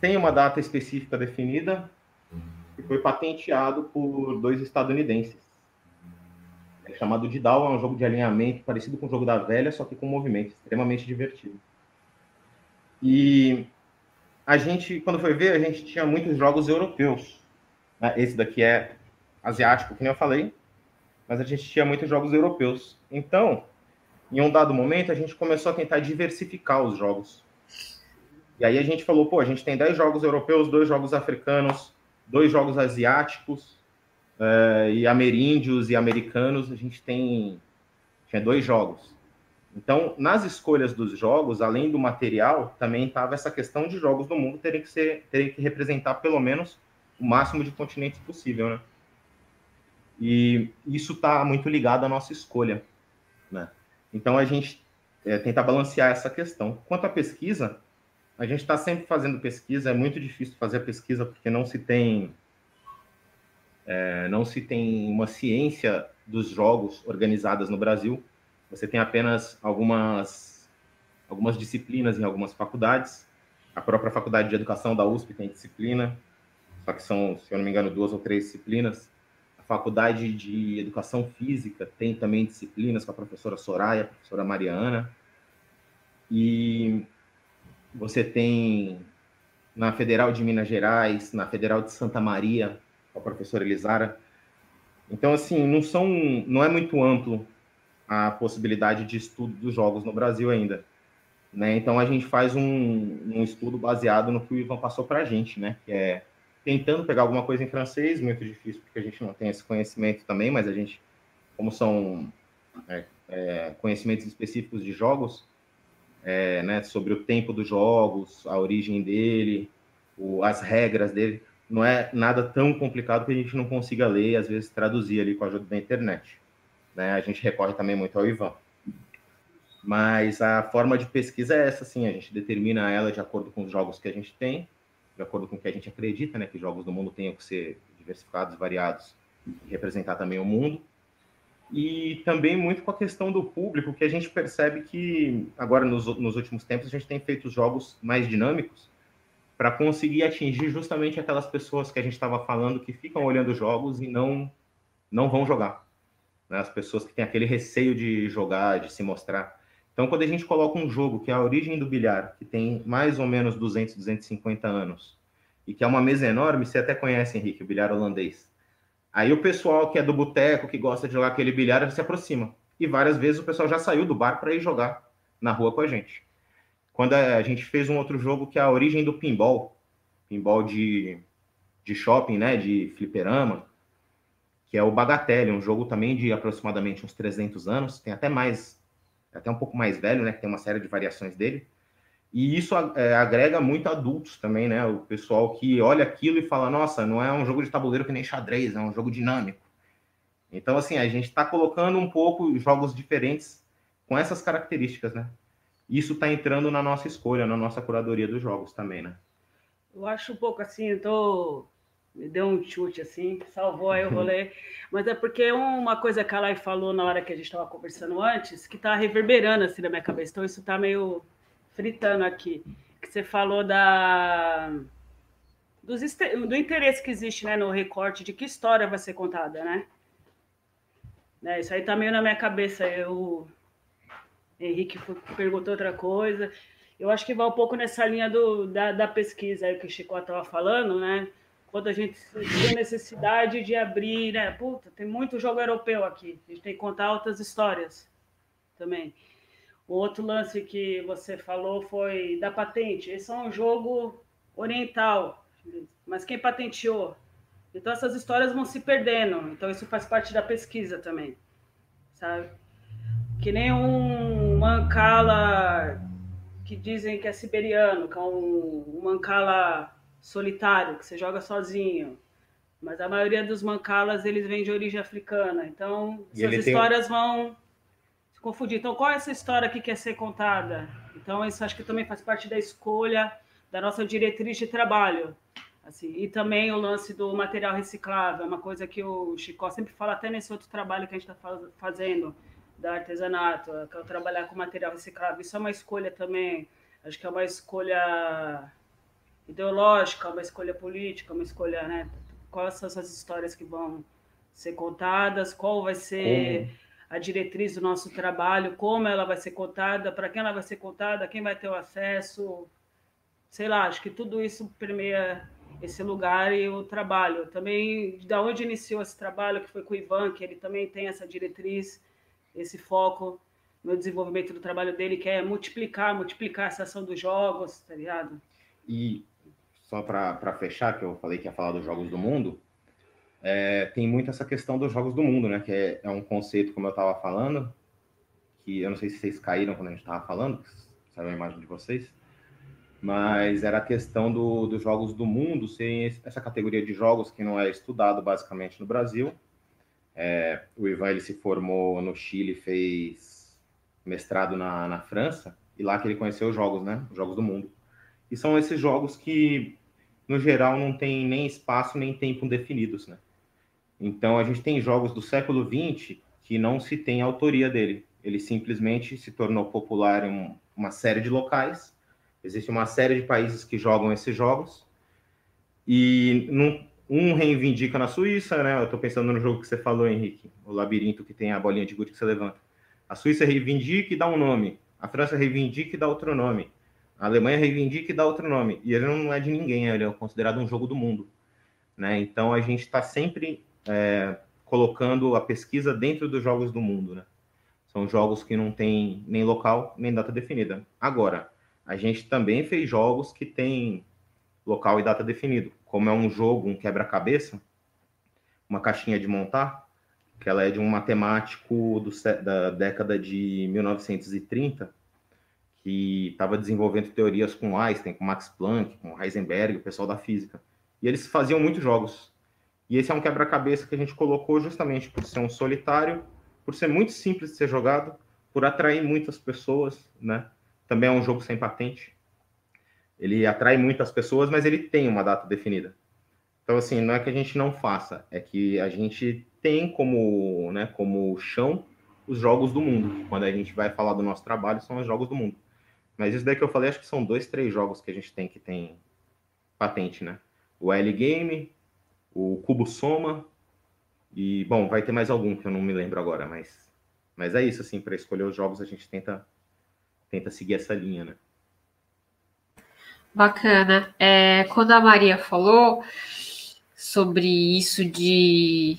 [SPEAKER 3] sem uma data específica definida, e foi patenteado por dois estadunidenses. É chamado Didal, é um jogo de alinhamento parecido com o jogo da velha, só que com movimento, extremamente divertido. E a gente, quando foi ver, a gente tinha muitos jogos europeus. Né? Esse daqui é asiático, que nem eu falei, mas a gente tinha muitos jogos europeus. Então, em um dado momento, a gente começou a tentar diversificar os jogos. E aí a gente falou, pô, a gente tem 10 jogos europeus, dois jogos africanos, dois jogos asiáticos, uh, e ameríndios e americanos, a gente tem tinha dois jogos. Então, nas escolhas dos jogos, além do material, também estava essa questão de jogos do mundo terem que ser, terem que representar pelo menos o máximo de continentes possível, né? E isso está muito ligado à nossa escolha, né? Então, a gente é, tenta balancear essa questão. Quanto à pesquisa, a gente está sempre fazendo pesquisa, é muito difícil fazer pesquisa porque não se tem é, não se tem uma ciência dos jogos organizadas no Brasil. Você tem apenas algumas algumas disciplinas em algumas faculdades. A própria faculdade de educação da USP tem disciplina, só que são, se eu não me engano, duas ou três disciplinas. A faculdade de educação física tem também disciplinas com a professora Soraya, a professora Mariana. E você tem na Federal de Minas Gerais, na Federal de Santa Maria, com a professora Elisara. Então, assim, não são, não é muito amplo a possibilidade de estudo dos jogos no Brasil ainda. Né? Então, a gente faz um, um estudo baseado no que o Ivan passou para a gente, né? que é tentando pegar alguma coisa em francês, muito difícil, porque a gente não tem esse conhecimento também, mas a gente, como são é, é, conhecimentos específicos de jogos, é, né, sobre o tempo dos jogos, a origem dele, o, as regras dele. Não é nada tão complicado que a gente não consiga ler e às vezes traduzir ali com a ajuda da internet. Né? A gente recorre também muito ao Ivan. Mas a forma de pesquisa é essa, sim. A gente determina ela de acordo com os jogos que a gente tem, de acordo com o que a gente acredita, né? Que jogos do mundo tenham que ser diversificados, variados, e representar também o mundo e também muito com a questão do público, que a gente percebe que agora nos, nos últimos tempos a gente tem feito jogos mais dinâmicos para conseguir atingir justamente aquelas pessoas que a gente estava falando que ficam olhando jogos e não não vão jogar. Né? As pessoas que têm aquele receio de jogar, de se mostrar. Então, quando a gente coloca um jogo que é a origem do bilhar, que tem mais ou menos 200, 250 anos, e que é uma mesa enorme, você até conhece, Henrique, o bilhar holandês Aí o pessoal que é do boteco, que gosta de jogar aquele bilhar, se aproxima. E várias vezes o pessoal já saiu do bar para ir jogar na rua com a gente. Quando a gente fez um outro jogo que é a origem do pinball, pinball de, de shopping, né, de fliperama, que é o Bagatelle, um jogo também de aproximadamente uns 300 anos, tem até mais, até um pouco mais velho, né, que tem uma série de variações dele. E isso é, agrega muito adultos também, né? O pessoal que olha aquilo e fala: nossa, não é um jogo de tabuleiro que nem xadrez, é um jogo dinâmico. Então, assim, a gente está colocando um pouco jogos diferentes com essas características, né? Isso está entrando na nossa escolha, na nossa curadoria dos jogos também, né?
[SPEAKER 4] Eu acho um pouco assim, eu tô. Me deu um chute assim, salvou aí o (laughs) rolê. Mas é porque uma coisa que a Lai falou na hora que a gente estava conversando antes, que está reverberando assim na minha cabeça. Então isso está meio fritando aqui, que você falou da dos, do interesse que existe né, no recorte de que história vai ser contada, né? né isso aí tá meio na minha cabeça. Eu, Henrique perguntou outra coisa. Eu acho que vai um pouco nessa linha do, da, da pesquisa aí que o Chico estava falando, né? Quando a gente tem necessidade de abrir, né? Puta, tem muito jogo europeu aqui. A gente tem que contar outras histórias também. O outro lance que você falou foi da patente. Esse é um jogo oriental, mas quem patenteou? Então essas histórias vão se perdendo. Então isso faz parte da pesquisa também, sabe? Que nem um mancala que dizem que é siberiano, que é um, um mancala solitário, que você joga sozinho. Mas a maioria dos mancalas eles vêm de origem africana. Então essas histórias tem... vão confundir. Então, qual é essa história que quer ser contada? Então, isso acho que também faz parte da escolha da nossa diretriz de trabalho. Assim, e também o lance do material reciclável, é uma coisa que o Chico sempre fala até nesse outro trabalho que a gente está fazendo, da artesanato, que é trabalhar com material reciclável. Isso é uma escolha também, acho que é uma escolha ideológica, uma escolha política, uma escolha, né? Quais são essas histórias que vão ser contadas, qual vai ser a diretriz do nosso trabalho, como ela vai ser contada, para quem ela vai ser contada, quem vai ter o acesso, sei lá, acho que tudo isso permeia esse lugar e o trabalho. Também, da onde iniciou esse trabalho, que foi com o Ivan, que ele também tem essa diretriz, esse foco no desenvolvimento do trabalho dele, que é multiplicar, multiplicar essa ação dos jogos, tá ligado?
[SPEAKER 3] E só para fechar, que eu falei que ia falar dos jogos do mundo, é, tem muito essa questão dos jogos do mundo, né? Que é, é um conceito, como eu estava falando, que eu não sei se vocês caíram quando a gente estava falando, saiu a imagem de vocês, mas era a questão do, dos jogos do mundo serem essa categoria de jogos que não é estudado basicamente no Brasil. É, o Ivan ele se formou no Chile, fez mestrado na, na França, e lá que ele conheceu os jogos, né? Os jogos do mundo. E são esses jogos que, no geral, não tem nem espaço nem tempo definidos, né? Então, a gente tem jogos do século XX que não se tem autoria dele. Ele simplesmente se tornou popular em uma série de locais. Existe uma série de países que jogam esses jogos. E não, um reivindica na Suíça, né? Eu estou pensando no jogo que você falou, Henrique, o labirinto que tem a bolinha de gude que você levanta. A Suíça reivindica e dá um nome. A França reivindica e dá outro nome. A Alemanha reivindica e dá outro nome. E ele não é de ninguém, ele é considerado um jogo do mundo. Né? Então a gente está sempre é, colocando a pesquisa dentro dos jogos do mundo. Né? São jogos que não tem nem local nem data definida. Agora, a gente também fez jogos que tem local e data definido. Como é um jogo, um quebra-cabeça, uma caixinha de montar, que ela é de um matemático do, da década de 1930, que estava desenvolvendo teorias com Einstein, com Max Planck, com Heisenberg, o pessoal da física. E eles faziam muitos jogos. E esse é um quebra-cabeça que a gente colocou justamente por ser um solitário, por ser muito simples de ser jogado, por atrair muitas pessoas, né? Também é um jogo sem patente. Ele atrai muitas pessoas, mas ele tem uma data definida. Então, assim, não é que a gente não faça, é que a gente tem como, né, como chão os jogos do mundo. Quando a gente vai falar do nosso trabalho, são os jogos do mundo. Mas isso daí que eu falei, acho que são dois, três jogos que a gente tem que tem patente, né? O L Game, o Cubo Soma e, bom, vai ter mais algum que eu não me lembro agora, mas, mas é isso, assim, para escolher os jogos a gente tenta, tenta seguir essa linha, né?
[SPEAKER 2] Bacana. É, quando a Maria falou sobre isso de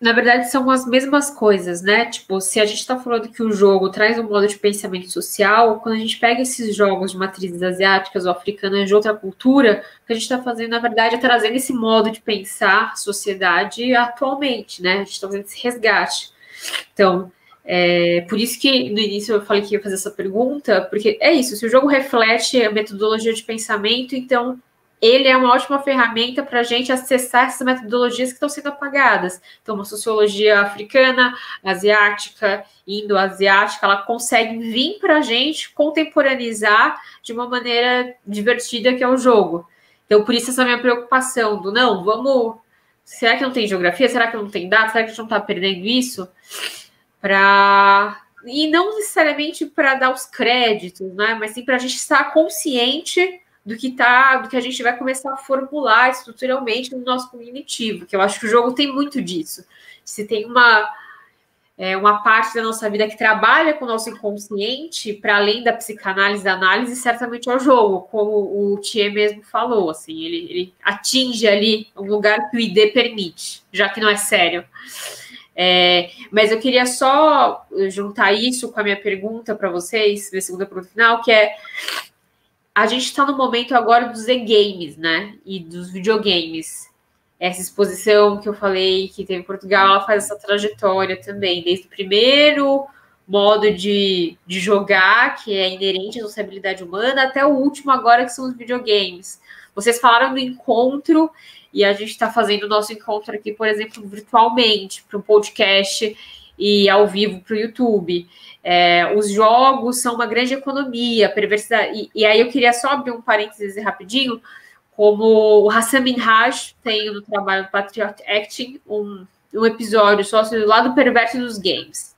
[SPEAKER 2] na verdade, são as mesmas coisas, né? Tipo, se a gente está falando que o jogo traz um modo de pensamento social, quando a gente pega esses jogos de matrizes asiáticas ou africanas de outra cultura, o que a gente está fazendo, na verdade, é trazendo esse modo de pensar sociedade atualmente, né? A gente está fazendo esse resgate. Então, é, por isso que no início eu falei que ia fazer essa pergunta, porque é isso, se o jogo reflete a metodologia de pensamento, então ele é uma ótima ferramenta para a gente acessar essas metodologias que estão sendo apagadas. Então, uma sociologia africana, asiática, indo-asiática, ela consegue vir para a gente contemporaneizar de uma maneira divertida que é o jogo. Então, por isso essa minha preocupação do não, vamos. Será que não tem geografia? Será que não tem data? Será que a gente não está perdendo isso? Para e não necessariamente para dar os créditos, né? Mas sim para a gente estar consciente do que tá, do que a gente vai começar a formular estruturalmente no nosso cognitivo, que eu acho que o jogo tem muito disso. Se tem uma é, uma parte da nossa vida que trabalha com o nosso inconsciente, para além da psicanálise da análise, certamente é o jogo, como o Thier mesmo falou, assim, ele, ele atinge ali um lugar que o ID permite, já que não é sério. É, mas eu queria só juntar isso com a minha pergunta para vocês, minha segunda pergunta final, que é a gente está no momento agora dos e-games, né? E dos videogames. Essa exposição que eu falei que teve em Portugal, ela faz essa trajetória também, desde o primeiro modo de, de jogar, que é inerente à sociabilidade humana, até o último agora, que são os videogames. Vocês falaram do encontro, e a gente está fazendo o nosso encontro aqui, por exemplo, virtualmente, para um podcast e ao vivo para o YouTube. É, os jogos são uma grande economia, perversidade. E, e, aí eu queria só abrir um parênteses rapidinho, como o Hassan Minhaj tem no trabalho Patriot Acting um, um episódio só sobre o lado perverso dos games.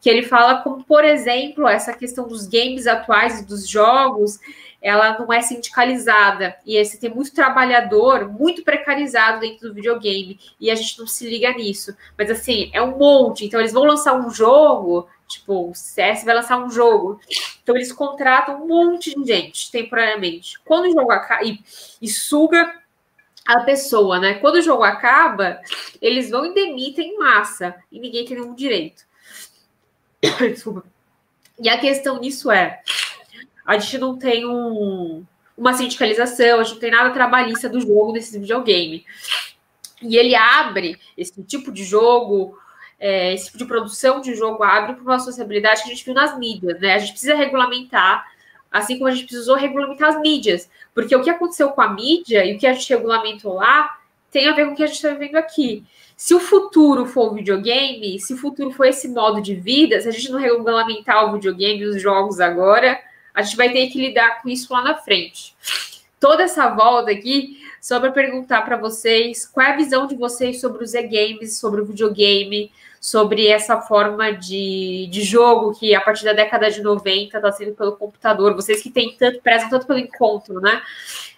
[SPEAKER 2] Que ele fala como, por exemplo, essa questão dos games atuais e dos jogos, ela não é sindicalizada. E você tem muito trabalhador, muito precarizado dentro do videogame. E a gente não se liga nisso. Mas assim, é um monte. Então, eles vão lançar um jogo Tipo, o CS vai lançar um jogo. Então eles contratam um monte de gente temporariamente. Quando o jogo acaba e, e suga a pessoa, né? Quando o jogo acaba, eles vão e demitem em massa e ninguém tem nenhum direito. (coughs) Desculpa. E a questão nisso é: a gente não tem um, uma sindicalização, a gente não tem nada trabalhista do jogo nesse videogame. E ele abre esse tipo de jogo é, esse tipo de produção de jogo abre para uma sociabilidade que a gente viu nas mídias, né? A gente precisa regulamentar, assim como a gente precisou regulamentar as mídias, porque o que aconteceu com a mídia e o que a gente regulamentou lá tem a ver com o que a gente está vivendo aqui. Se o futuro for o videogame, se o futuro for esse modo de vida, se a gente não regulamentar o videogame os jogos agora, a gente vai ter que lidar com isso lá na frente. Toda essa volta aqui só para perguntar para vocês qual é a visão de vocês sobre os e-games, sobre o videogame, sobre essa forma de, de jogo que a partir da década de 90 está sendo pelo computador. Vocês que têm tanto, prezam tanto pelo encontro, né?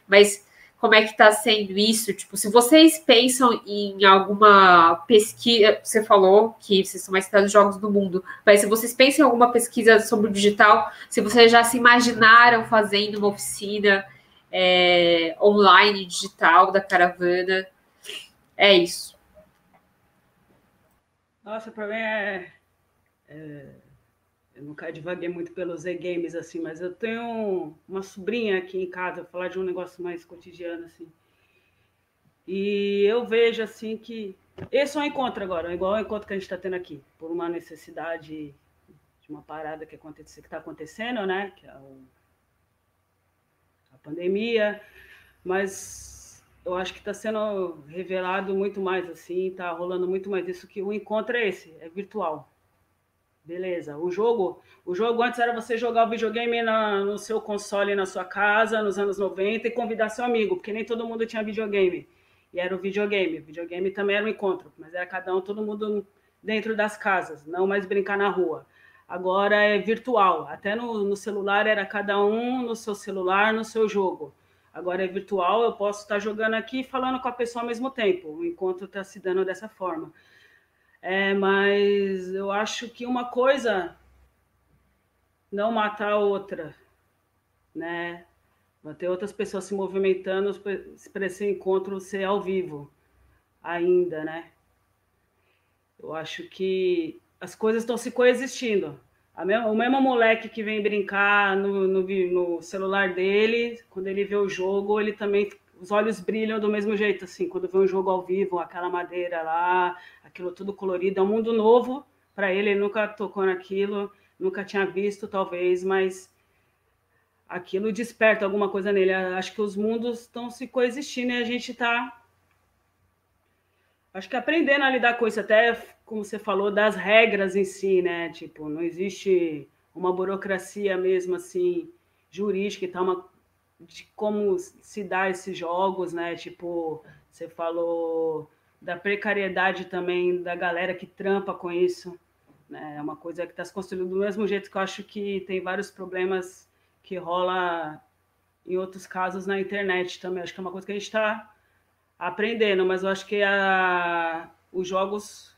[SPEAKER 2] Mas como é que está sendo isso? Tipo, se vocês pensam em alguma pesquisa, você falou que vocês são mais citados jogos do mundo, mas se vocês pensam em alguma pesquisa sobre o digital, se vocês já se imaginaram fazendo uma oficina é, online digital da caravana, é isso.
[SPEAKER 4] Nossa, para mim é, eu nunca divaguei muito pelos e-games, assim, mas eu tenho uma sobrinha aqui em casa, vou falar de um negócio mais cotidiano, assim. E eu vejo, assim, que esse é um encontro agora, igual o encontro que a gente está tendo aqui, por uma necessidade de uma parada que está tá acontecendo, né? Que é o, a pandemia, mas eu acho que está sendo revelado muito mais, assim, está rolando muito mais isso, que o encontro é esse, é virtual Beleza. O jogo, o jogo antes era você jogar o videogame na, no seu console na sua casa, nos anos 90, e convidar seu amigo, porque nem todo mundo tinha videogame. E era o videogame. O videogame também era um encontro, mas era cada um, todo mundo dentro das casas, não mais brincar na rua. Agora é virtual. Até no, no celular era cada um no seu celular, no seu jogo. Agora é virtual, eu posso estar jogando aqui e falando com a pessoa ao mesmo tempo. O encontro está se dando dessa forma. É, mas eu acho que uma coisa não matar a outra, né? Vai ter outras pessoas se movimentando para esse encontro ser ao vivo ainda, né? Eu acho que as coisas estão se coexistindo. Mesma, o mesmo moleque que vem brincar no, no, no, celular dele, quando ele vê o jogo, ele também os olhos brilham do mesmo jeito, assim, quando vê um jogo ao vivo, aquela madeira lá, aquilo tudo colorido, é um mundo novo para ele, ele nunca tocou naquilo, nunca tinha visto, talvez, mas aquilo desperta alguma coisa nele. Acho que os mundos estão se coexistindo e a gente está, acho que aprendendo a lidar com isso, até como você falou, das regras em si, né? Tipo, não existe uma burocracia mesmo assim jurídica e tal, uma de como se dá esses jogos, né? Tipo, você falou da precariedade também da galera que trampa com isso. Né? É uma coisa que está se construindo do mesmo jeito que eu acho que tem vários problemas que rola em outros casos na internet também. Acho que é uma coisa que a gente está aprendendo, mas eu acho que a, os jogos,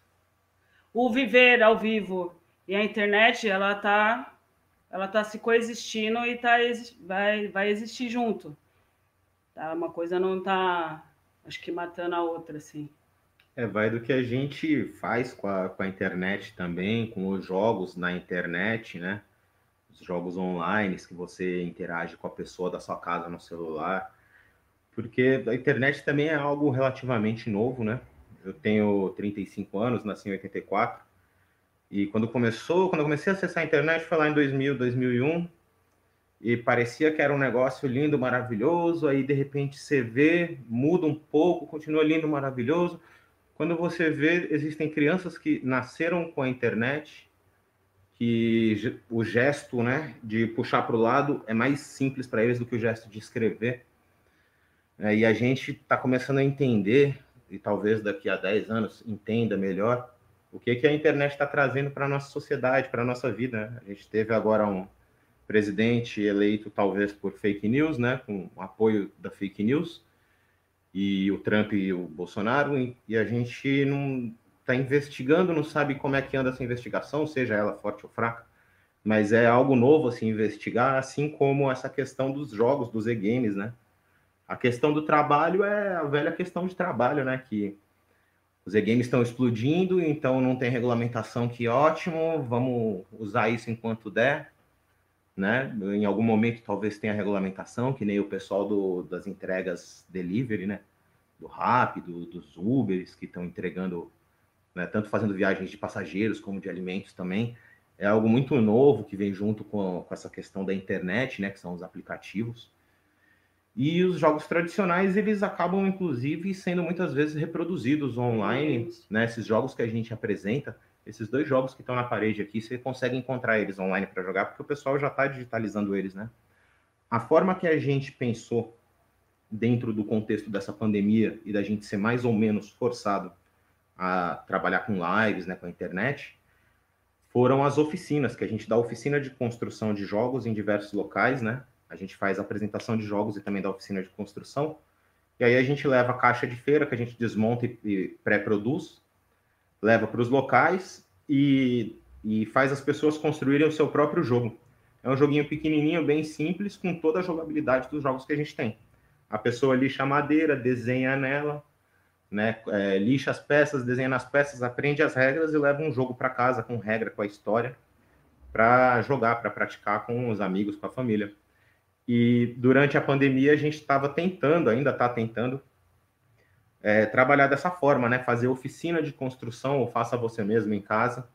[SPEAKER 4] o viver ao vivo e a internet, ela está ela está se coexistindo e tá, vai, vai existir junto. Tá? Uma coisa não está, acho que, matando a outra, assim.
[SPEAKER 3] É, vai do que a gente faz com a, com a internet também, com os jogos na internet, né? Os jogos online, que você interage com a pessoa da sua casa no celular. Porque a internet também é algo relativamente novo, né? Eu tenho 35 anos, nasci em 84. E quando começou, quando eu comecei a acessar a internet foi lá em 2000, 2001, e parecia que era um negócio lindo, maravilhoso, aí de repente você vê, muda um pouco, continua lindo, maravilhoso. Quando você vê, existem crianças que nasceram com a internet, que o gesto, né, de puxar para o lado é mais simples para eles do que o gesto de escrever. É, e a gente está começando a entender, e talvez daqui a 10 anos entenda melhor, o que, que a internet está trazendo para a nossa sociedade, para a nossa vida. Né? A gente teve agora um presidente eleito talvez por fake news, né, com apoio da fake news, e o Trump e o Bolsonaro, e a gente não está investigando, não sabe como é que anda essa investigação, seja ela forte ou fraca, mas é algo novo assim investigar, assim como essa questão dos jogos, dos e-games, né? A questão do trabalho é a velha questão de trabalho, né? Que os e-games estão explodindo, então não tem regulamentação, que ótimo, vamos usar isso enquanto der, né? Em algum momento talvez tenha regulamentação, que nem o pessoal do, das entregas delivery, né? Do Rápido, dos Ubers, que estão entregando, né? tanto fazendo viagens de passageiros como de alimentos também. É algo muito novo que vem junto com, com essa questão da internet, né? Que são os aplicativos. E os jogos tradicionais, eles acabam, inclusive, sendo muitas vezes reproduzidos online, né? Esses jogos que a gente apresenta, esses dois jogos que estão na parede aqui, você consegue encontrar eles online para jogar, porque o pessoal já está digitalizando eles, né? A forma que a gente pensou dentro do contexto dessa pandemia e da gente ser mais ou menos forçado a trabalhar com lives, né, com a internet, foram as oficinas, que a gente dá oficina de construção de jogos em diversos locais, né? A gente faz apresentação de jogos e também da oficina de construção. E aí a gente leva a caixa de feira, que a gente desmonta e pré-produz, leva para os locais e, e faz as pessoas construírem o seu próprio jogo. É um joguinho pequenininho, bem simples, com toda a jogabilidade dos jogos que a gente tem. A pessoa lixa a madeira, desenha nela, né, é, lixa as peças, desenha nas peças, aprende as regras e leva um jogo para casa com regra, com a história, para jogar, para praticar com os amigos, com a família. E durante a pandemia a gente estava tentando, ainda está tentando, é, trabalhar dessa forma, né? Fazer oficina de construção ou faça você mesmo em casa,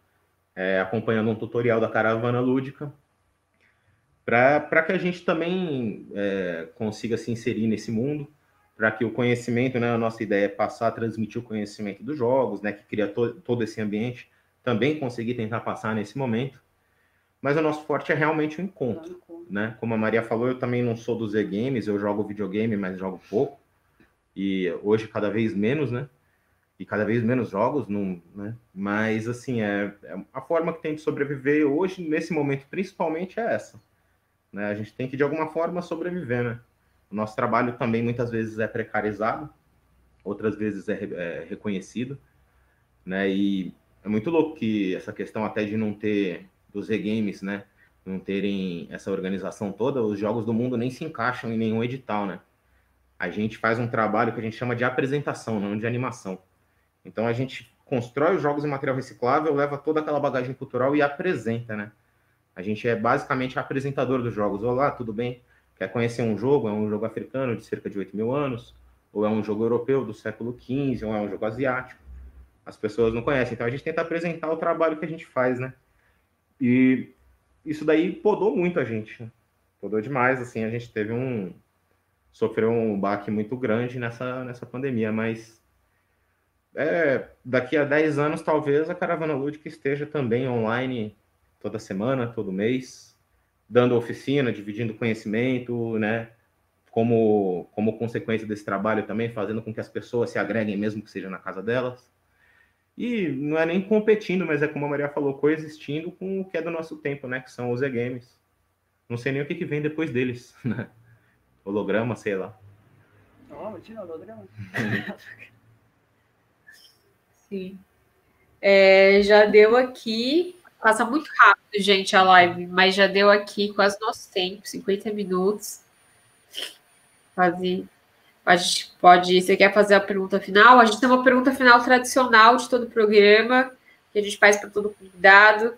[SPEAKER 3] é, acompanhando um tutorial da caravana lúdica, para que a gente também é, consiga se inserir nesse mundo, para que o conhecimento, né? A nossa ideia é passar transmitir o conhecimento dos jogos, né? Que cria to todo esse ambiente, também conseguir tentar passar nesse momento. Mas o nosso forte é realmente o encontro né? Como a Maria falou, eu também não sou dos Z-Games, eu jogo videogame, mas jogo pouco. E hoje cada vez menos, né? E cada vez menos jogos, não, né? Mas assim, é, é a forma que tem de sobreviver hoje, nesse momento, principalmente, é essa. Né? A gente tem que, de alguma forma, sobreviver, né? O nosso trabalho também muitas vezes é precarizado, outras vezes é, é reconhecido, né? E é muito louco que essa questão até de não ter dos Z-Games, né? Não terem essa organização toda, os jogos do mundo nem se encaixam em nenhum edital, né? A gente faz um trabalho que a gente chama de apresentação, não de animação. Então a gente constrói os jogos em material reciclável, leva toda aquela bagagem cultural e apresenta, né? A gente é basicamente apresentador dos jogos. Olá, tudo bem? Quer conhecer um jogo? É um jogo africano de cerca de 8 mil anos? Ou é um jogo europeu do século XV? Ou é um jogo asiático? As pessoas não conhecem. Então a gente tenta apresentar o trabalho que a gente faz, né? E isso daí podou muito a gente. Podou demais, assim, a gente teve um sofreu um baque muito grande nessa nessa pandemia, mas é, daqui a 10 anos talvez a Caravana Lúdica esteja também online toda semana, todo mês, dando oficina, dividindo conhecimento, né? Como, como consequência desse trabalho também, fazendo com que as pessoas se agreguem, mesmo que seja na casa delas. E não é nem competindo, mas é como a Maria falou, coexistindo com o que é do nosso tempo, né? Que são os e-games. Não sei nem o que, que vem depois deles, (laughs) né? Holograma, sei lá.
[SPEAKER 4] Oh, tinha holograma. (laughs)
[SPEAKER 2] Sim. É, já deu aqui. Passa muito rápido, gente, a live, mas já deu aqui quase nosso tempo 50 minutos. Quase a gente pode. Você quer fazer a pergunta final? A gente tem uma pergunta final tradicional de todo o programa, que a gente faz para todo convidado,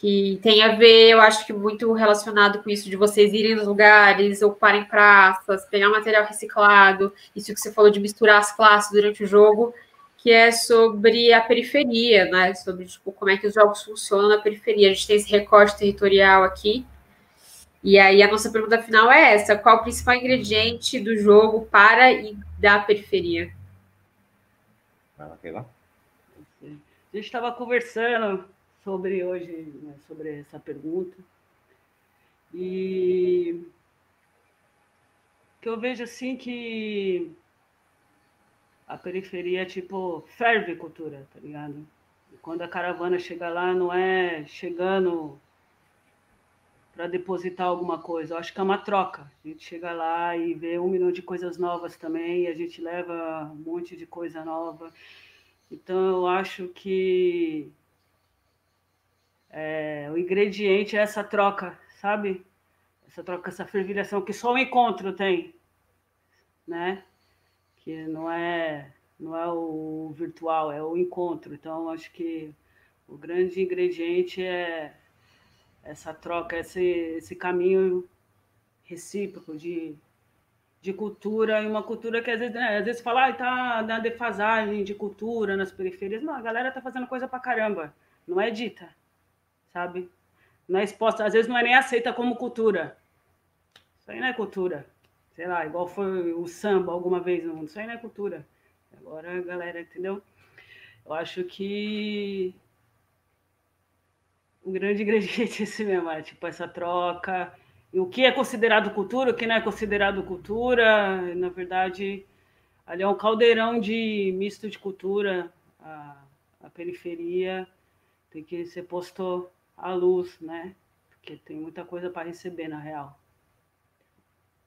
[SPEAKER 2] que tem a ver, eu acho que muito relacionado com isso de vocês irem nos lugares, ocuparem praças, pegar material reciclado, isso que você falou de misturar as classes durante o jogo, que é sobre a periferia, né? Sobre tipo, como é que os jogos funcionam na periferia. A gente tem esse recorte territorial aqui. E aí a nossa pergunta final é essa: qual o principal ingrediente do jogo para e da periferia?
[SPEAKER 3] Vai lá, lá.
[SPEAKER 4] A gente estava conversando sobre hoje, né, sobre essa pergunta. E que eu vejo assim que a periferia, tipo, ferve cultura, tá ligado? E quando a caravana chega lá, não é chegando para depositar alguma coisa. Eu acho que é uma troca. A gente chega lá e vê um milhão de coisas novas também, a gente leva um monte de coisa nova. Então, eu acho que é, o ingrediente é essa troca, sabe? Essa troca, essa fervilhação que só o encontro tem, né? Que não é, não é o virtual, é o encontro. Então, acho que o grande ingrediente é essa troca, esse, esse caminho recíproco de, de cultura, e uma cultura que às vezes, né, às vezes fala, ah, tá na defasagem de cultura nas periferias. Não, a galera tá fazendo coisa pra caramba. Não é dita, sabe? Não é exposta, às vezes não é nem aceita como cultura. Isso aí não é cultura. Sei lá, igual foi o samba alguma vez no mundo. Isso aí não é cultura. Agora, galera, entendeu? Eu acho que um grande ingrediente (laughs) esse mesmo, é, tipo essa troca, e o que é considerado cultura, o que não é considerado cultura, na verdade, ali é um caldeirão de misto de cultura, a, a periferia tem que ser posto à luz, né? Porque tem muita coisa para receber na real.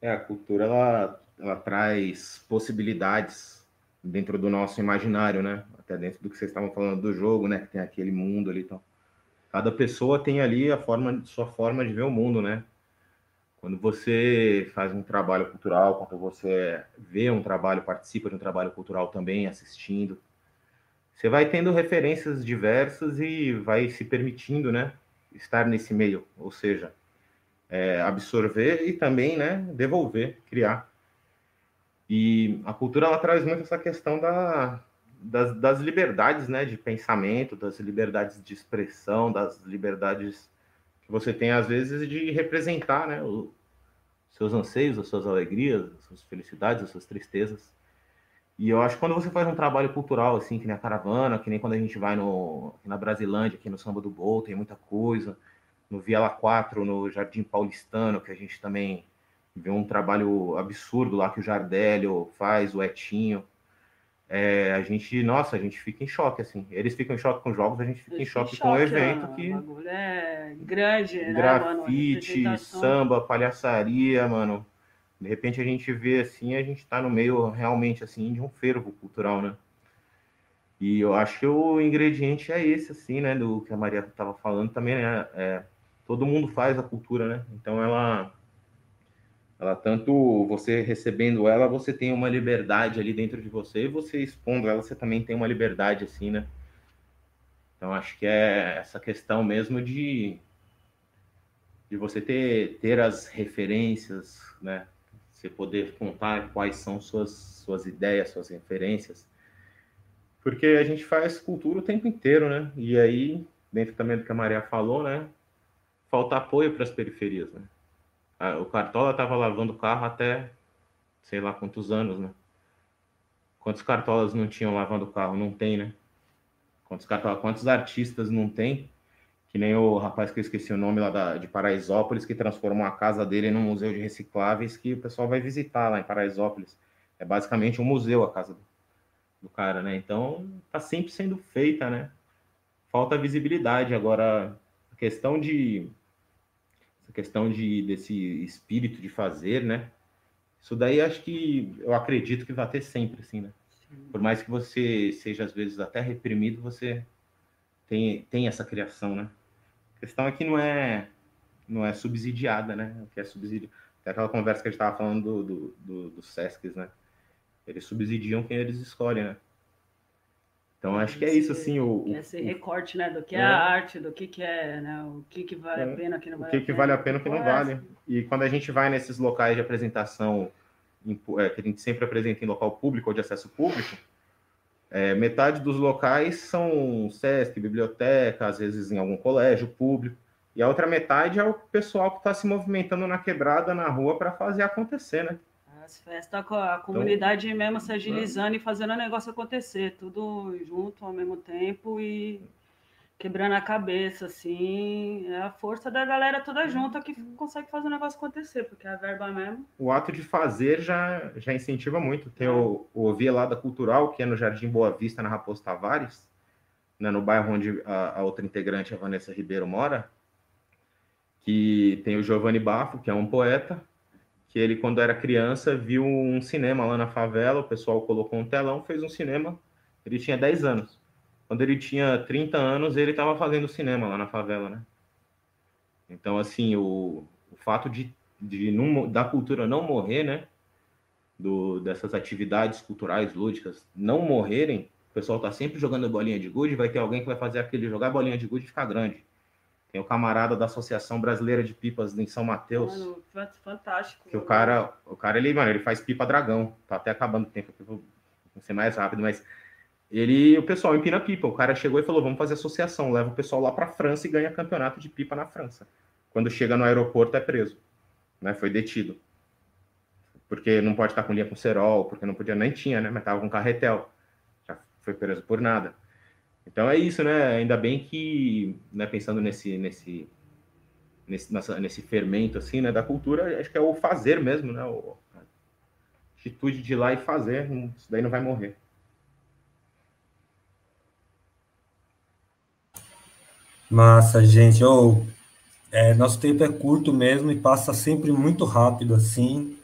[SPEAKER 3] É, a cultura ela ela traz possibilidades dentro do nosso imaginário, né? Até dentro do que vocês estavam falando do jogo, né? Que tem aquele mundo ali, então. Cada pessoa tem ali a forma, sua forma de ver o mundo, né? Quando você faz um trabalho cultural, quando você vê um trabalho, participa de um trabalho cultural também, assistindo, você vai tendo referências diversas e vai se permitindo, né, estar nesse meio, ou seja, é, absorver e também, né, devolver, criar. E a cultura ela traz muito essa questão da, das, das liberdades, né, de pensamento, das liberdades de expressão, das liberdades que você tem às vezes de representar, né, os seus anseios, as suas alegrias, as suas felicidades, as suas tristezas. E eu acho que quando você faz um trabalho cultural, assim, que nem a caravana, que nem quando a gente vai no, na Brasilândia, aqui no Samba do Gol, tem muita coisa, no Viela 4, no Jardim Paulistano, que a gente também vê um trabalho absurdo lá que o Jardélio faz, o Etinho. É, a gente, nossa, a gente fica em choque, assim. Eles ficam em choque com jogos, a gente fica em choque, choque, com o evento que. O
[SPEAKER 4] é grande,
[SPEAKER 3] grafite, né, mano? samba, palhaçaria, mano. De repente a gente vê assim, a gente está no meio realmente assim de um fervo cultural, né? E eu acho que o ingrediente é esse, assim, né? Do que a Maria estava falando também, né? É, todo mundo faz a cultura, né? Então ela, ela tanto você recebendo ela, você tem uma liberdade ali dentro de você, e você expondo ela, você também tem uma liberdade, assim, né? Então acho que é essa questão mesmo de de você ter, ter as referências, né? você poder contar quais são suas, suas ideias, suas referências. Porque a gente faz cultura o tempo inteiro, né? E aí, dentro também do que a Maria falou, né? Falta apoio para as periferias, né? O Cartola estava lavando o carro até sei lá quantos anos, né? Quantos cartolas não tinham lavando o carro? Não tem, né? Quantos, cartolas, quantos artistas não tem que nem o rapaz que eu esqueci o nome lá da, de Paraisópolis, que transformou a casa dele num museu de recicláveis que o pessoal vai visitar lá em Paraisópolis. É basicamente um museu a casa do, do cara, né? Então, tá sempre sendo feita, né? Falta visibilidade. Agora, a questão de questão de desse espírito de fazer, né? Isso daí acho que eu acredito que vai ter sempre, assim, né? Por mais que você seja às vezes até reprimido, você tem, tem essa criação, né? A questão é que não é, não é subsidiada, né? O que é subsídio. Tem aquela conversa que a gente estava falando do, do, do, do SESCs, né? Eles subsidiam quem eles escolhem, né? Então acho que é isso, assim, o...
[SPEAKER 4] Esse recorte, né, do que é, é a arte, do que que é, né, o que que vale é, a pena, que não vale
[SPEAKER 3] o que que vale a pena, o que não vale. E quando a gente vai nesses locais de apresentação, é, que a gente sempre apresenta em local público ou de acesso público, é, metade dos locais são SESC, biblioteca, às vezes em algum colégio público, e a outra metade é o pessoal que está se movimentando na quebrada, na rua, para fazer acontecer, né?
[SPEAKER 4] As festas, a comunidade então, mesmo se agilizando é. e fazendo o negócio acontecer, tudo junto ao mesmo tempo e quebrando a cabeça, assim. É a força da galera toda junta que consegue fazer o negócio acontecer, porque a verba mesmo.
[SPEAKER 3] O ato de fazer já, já incentiva muito. Tem é. o, o Vielada Cultural, que é no Jardim Boa Vista, na Raposo Tavares, né, no bairro onde a, a outra integrante, a Vanessa Ribeiro, mora. Que tem o Giovanni Bafo, que é um poeta, que ele, quando era criança, viu um cinema lá na favela, o pessoal colocou um telão, fez um cinema. Ele tinha 10 anos. Quando ele tinha 30 anos, ele estava fazendo cinema lá na favela, né? Então, assim, o, o fato de, de não, da cultura não morrer, né? Do, dessas atividades culturais, lúdicas, não morrerem, o pessoal tá sempre jogando bolinha de gude, vai ter alguém que vai fazer aquele jogar bolinha de gude ficar grande. Tem o camarada da Associação Brasileira de Pipas em São Mateus.
[SPEAKER 4] Mano, fantástico.
[SPEAKER 3] Que o cara, o cara ele, mano, ele faz pipa dragão. Tá até acabando o tempo, vou ser mais rápido, mas ele, o pessoal empina pipa. O cara chegou e falou: vamos fazer associação, leva o pessoal lá para França e ganha campeonato de pipa na França. Quando chega no aeroporto é preso, né? Foi detido. Porque não pode estar com linha com cerol, porque não podia, nem tinha, né? Mas tava com carretel. Já foi preso por nada. Então é isso, né? Ainda bem que, né, pensando nesse, nesse, nesse, nessa, nesse fermento, assim, né, da cultura, acho que é o fazer mesmo, né? O, a atitude de ir lá e fazer, isso daí não vai morrer.
[SPEAKER 1] Massa, gente. Oh, é, nosso tempo é curto mesmo e passa sempre muito rápido assim.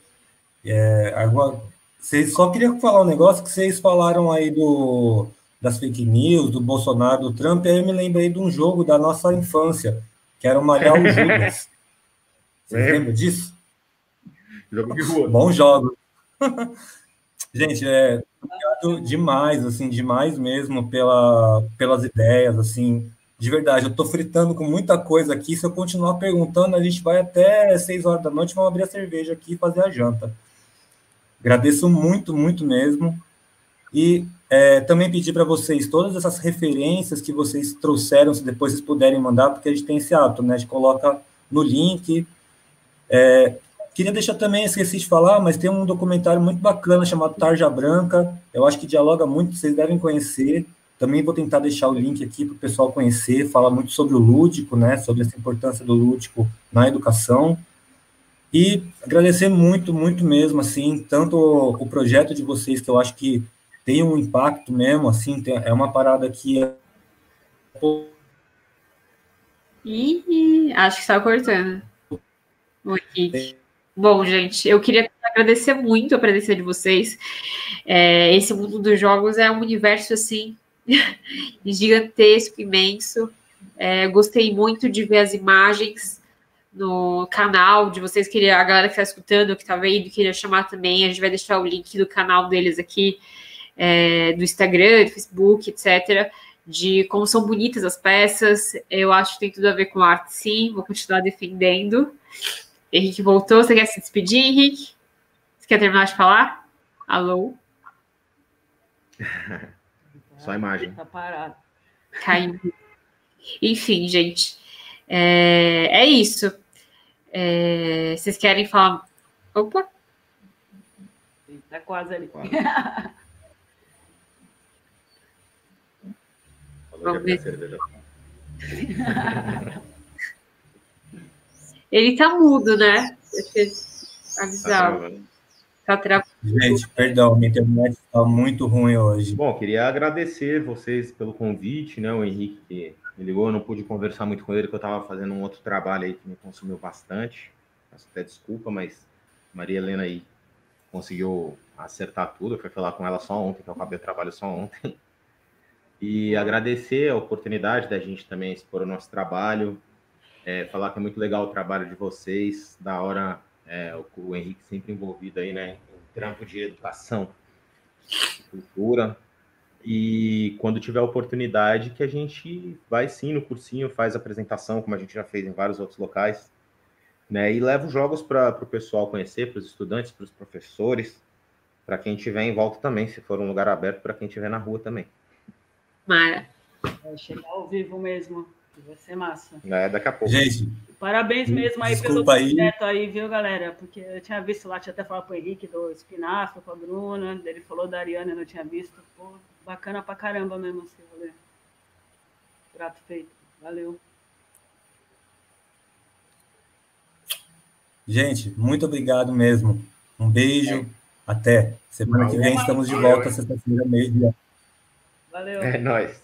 [SPEAKER 1] É, agora, vocês só queria falar um negócio que vocês falaram aí do, das fake news, do Bolsonaro, do Trump, aí eu me lembrei de um jogo da nossa infância, que era o Malhar (laughs) o Judas. Você lembra disso?
[SPEAKER 3] Jogo de rua.
[SPEAKER 1] Bom jogo. (laughs) Gente, é obrigado demais, assim, demais mesmo pela, pelas ideias, assim, de verdade. Eu estou fritando com muita coisa aqui. Se eu continuar perguntando, a gente vai até seis horas da noite, vamos abrir a cerveja aqui e fazer a janta. Agradeço muito, muito mesmo. E é, também pedir para vocês todas essas referências que vocês trouxeram, se depois vocês puderem mandar, porque a gente tem esse hábito, né? A gente coloca no link. É, Queria deixar também, esqueci de falar, mas tem um documentário muito bacana chamado Tarja Branca. Eu acho que dialoga muito, vocês devem conhecer. Também vou tentar deixar o link aqui para o pessoal conhecer. Fala muito sobre o lúdico, né? Sobre essa importância do lúdico na educação. E agradecer muito, muito mesmo, assim, tanto o, projeto de vocês, que eu acho que tem um impacto mesmo, assim, tem, é uma parada que é...
[SPEAKER 2] Ih, acho que está cortando. Oi, Bom, gente, eu queria agradecer muito a presença de vocês. É, esse mundo dos jogos é um universo assim (laughs) gigantesco, imenso. É, gostei muito de ver as imagens no canal de vocês, queria, a galera que está escutando, que está vendo, queria chamar também. A gente vai deixar o link do canal deles aqui, é, do Instagram, do Facebook, etc. De como são bonitas as peças. Eu acho que tem tudo a ver com arte, sim. Vou continuar defendendo. Henrique voltou. Você quer se despedir, Henrique? Você quer terminar de falar? Alô? (laughs)
[SPEAKER 3] Só a imagem.
[SPEAKER 4] Tá parado.
[SPEAKER 2] Caiu. Enfim, gente. É, é isso. É, vocês querem falar? Opa!
[SPEAKER 4] Tá quase ali. Quase. (laughs)
[SPEAKER 2] Vamos ver. (laughs) Ele tá mudo, né? Deixa eu avisar. Tá, tá travando.
[SPEAKER 1] Gente, perdão, minha internet está muito ruim hoje.
[SPEAKER 3] Bom, queria agradecer vocês pelo convite, né? O Henrique me ligou, eu não pude conversar muito com ele, porque eu estava fazendo um outro trabalho aí que me consumiu bastante. Peço até desculpa, mas Maria Helena aí conseguiu acertar tudo. Eu fui falar com ela só ontem, que eu acabei o trabalho só ontem. E agradecer a oportunidade da gente também expor o nosso trabalho, é, falar que é muito legal o trabalho de vocês, da hora é, o, o, Henrique sempre envolvido aí, né, em trampo de educação, cultura, e quando tiver oportunidade que a gente vai sim no cursinho, faz apresentação, como a gente já fez em vários outros locais, né, e leva os jogos para o pessoal conhecer, para os estudantes, para os professores, para quem estiver em volta também, se for um lugar aberto, para quem estiver na rua também.
[SPEAKER 2] Mara.
[SPEAKER 4] Vai chegar ao vivo mesmo. Vai ser massa.
[SPEAKER 3] É, daqui a pouco.
[SPEAKER 1] Gente.
[SPEAKER 4] Parabéns mesmo aí pelo projeto aí. aí, viu, galera? Porque eu tinha visto lá, tinha até falado com o Henrique do Espinafre, com a Bruna, ele falou da Ariana, eu não tinha visto. Pô, bacana pra caramba mesmo esse rolê. Prato feito. Valeu.
[SPEAKER 1] Gente, muito obrigado mesmo. Um beijo. É. Até. Semana Valeu. que vem estamos de volta, sexta-feira, meio-dia.
[SPEAKER 4] Valeu.
[SPEAKER 3] É nóis.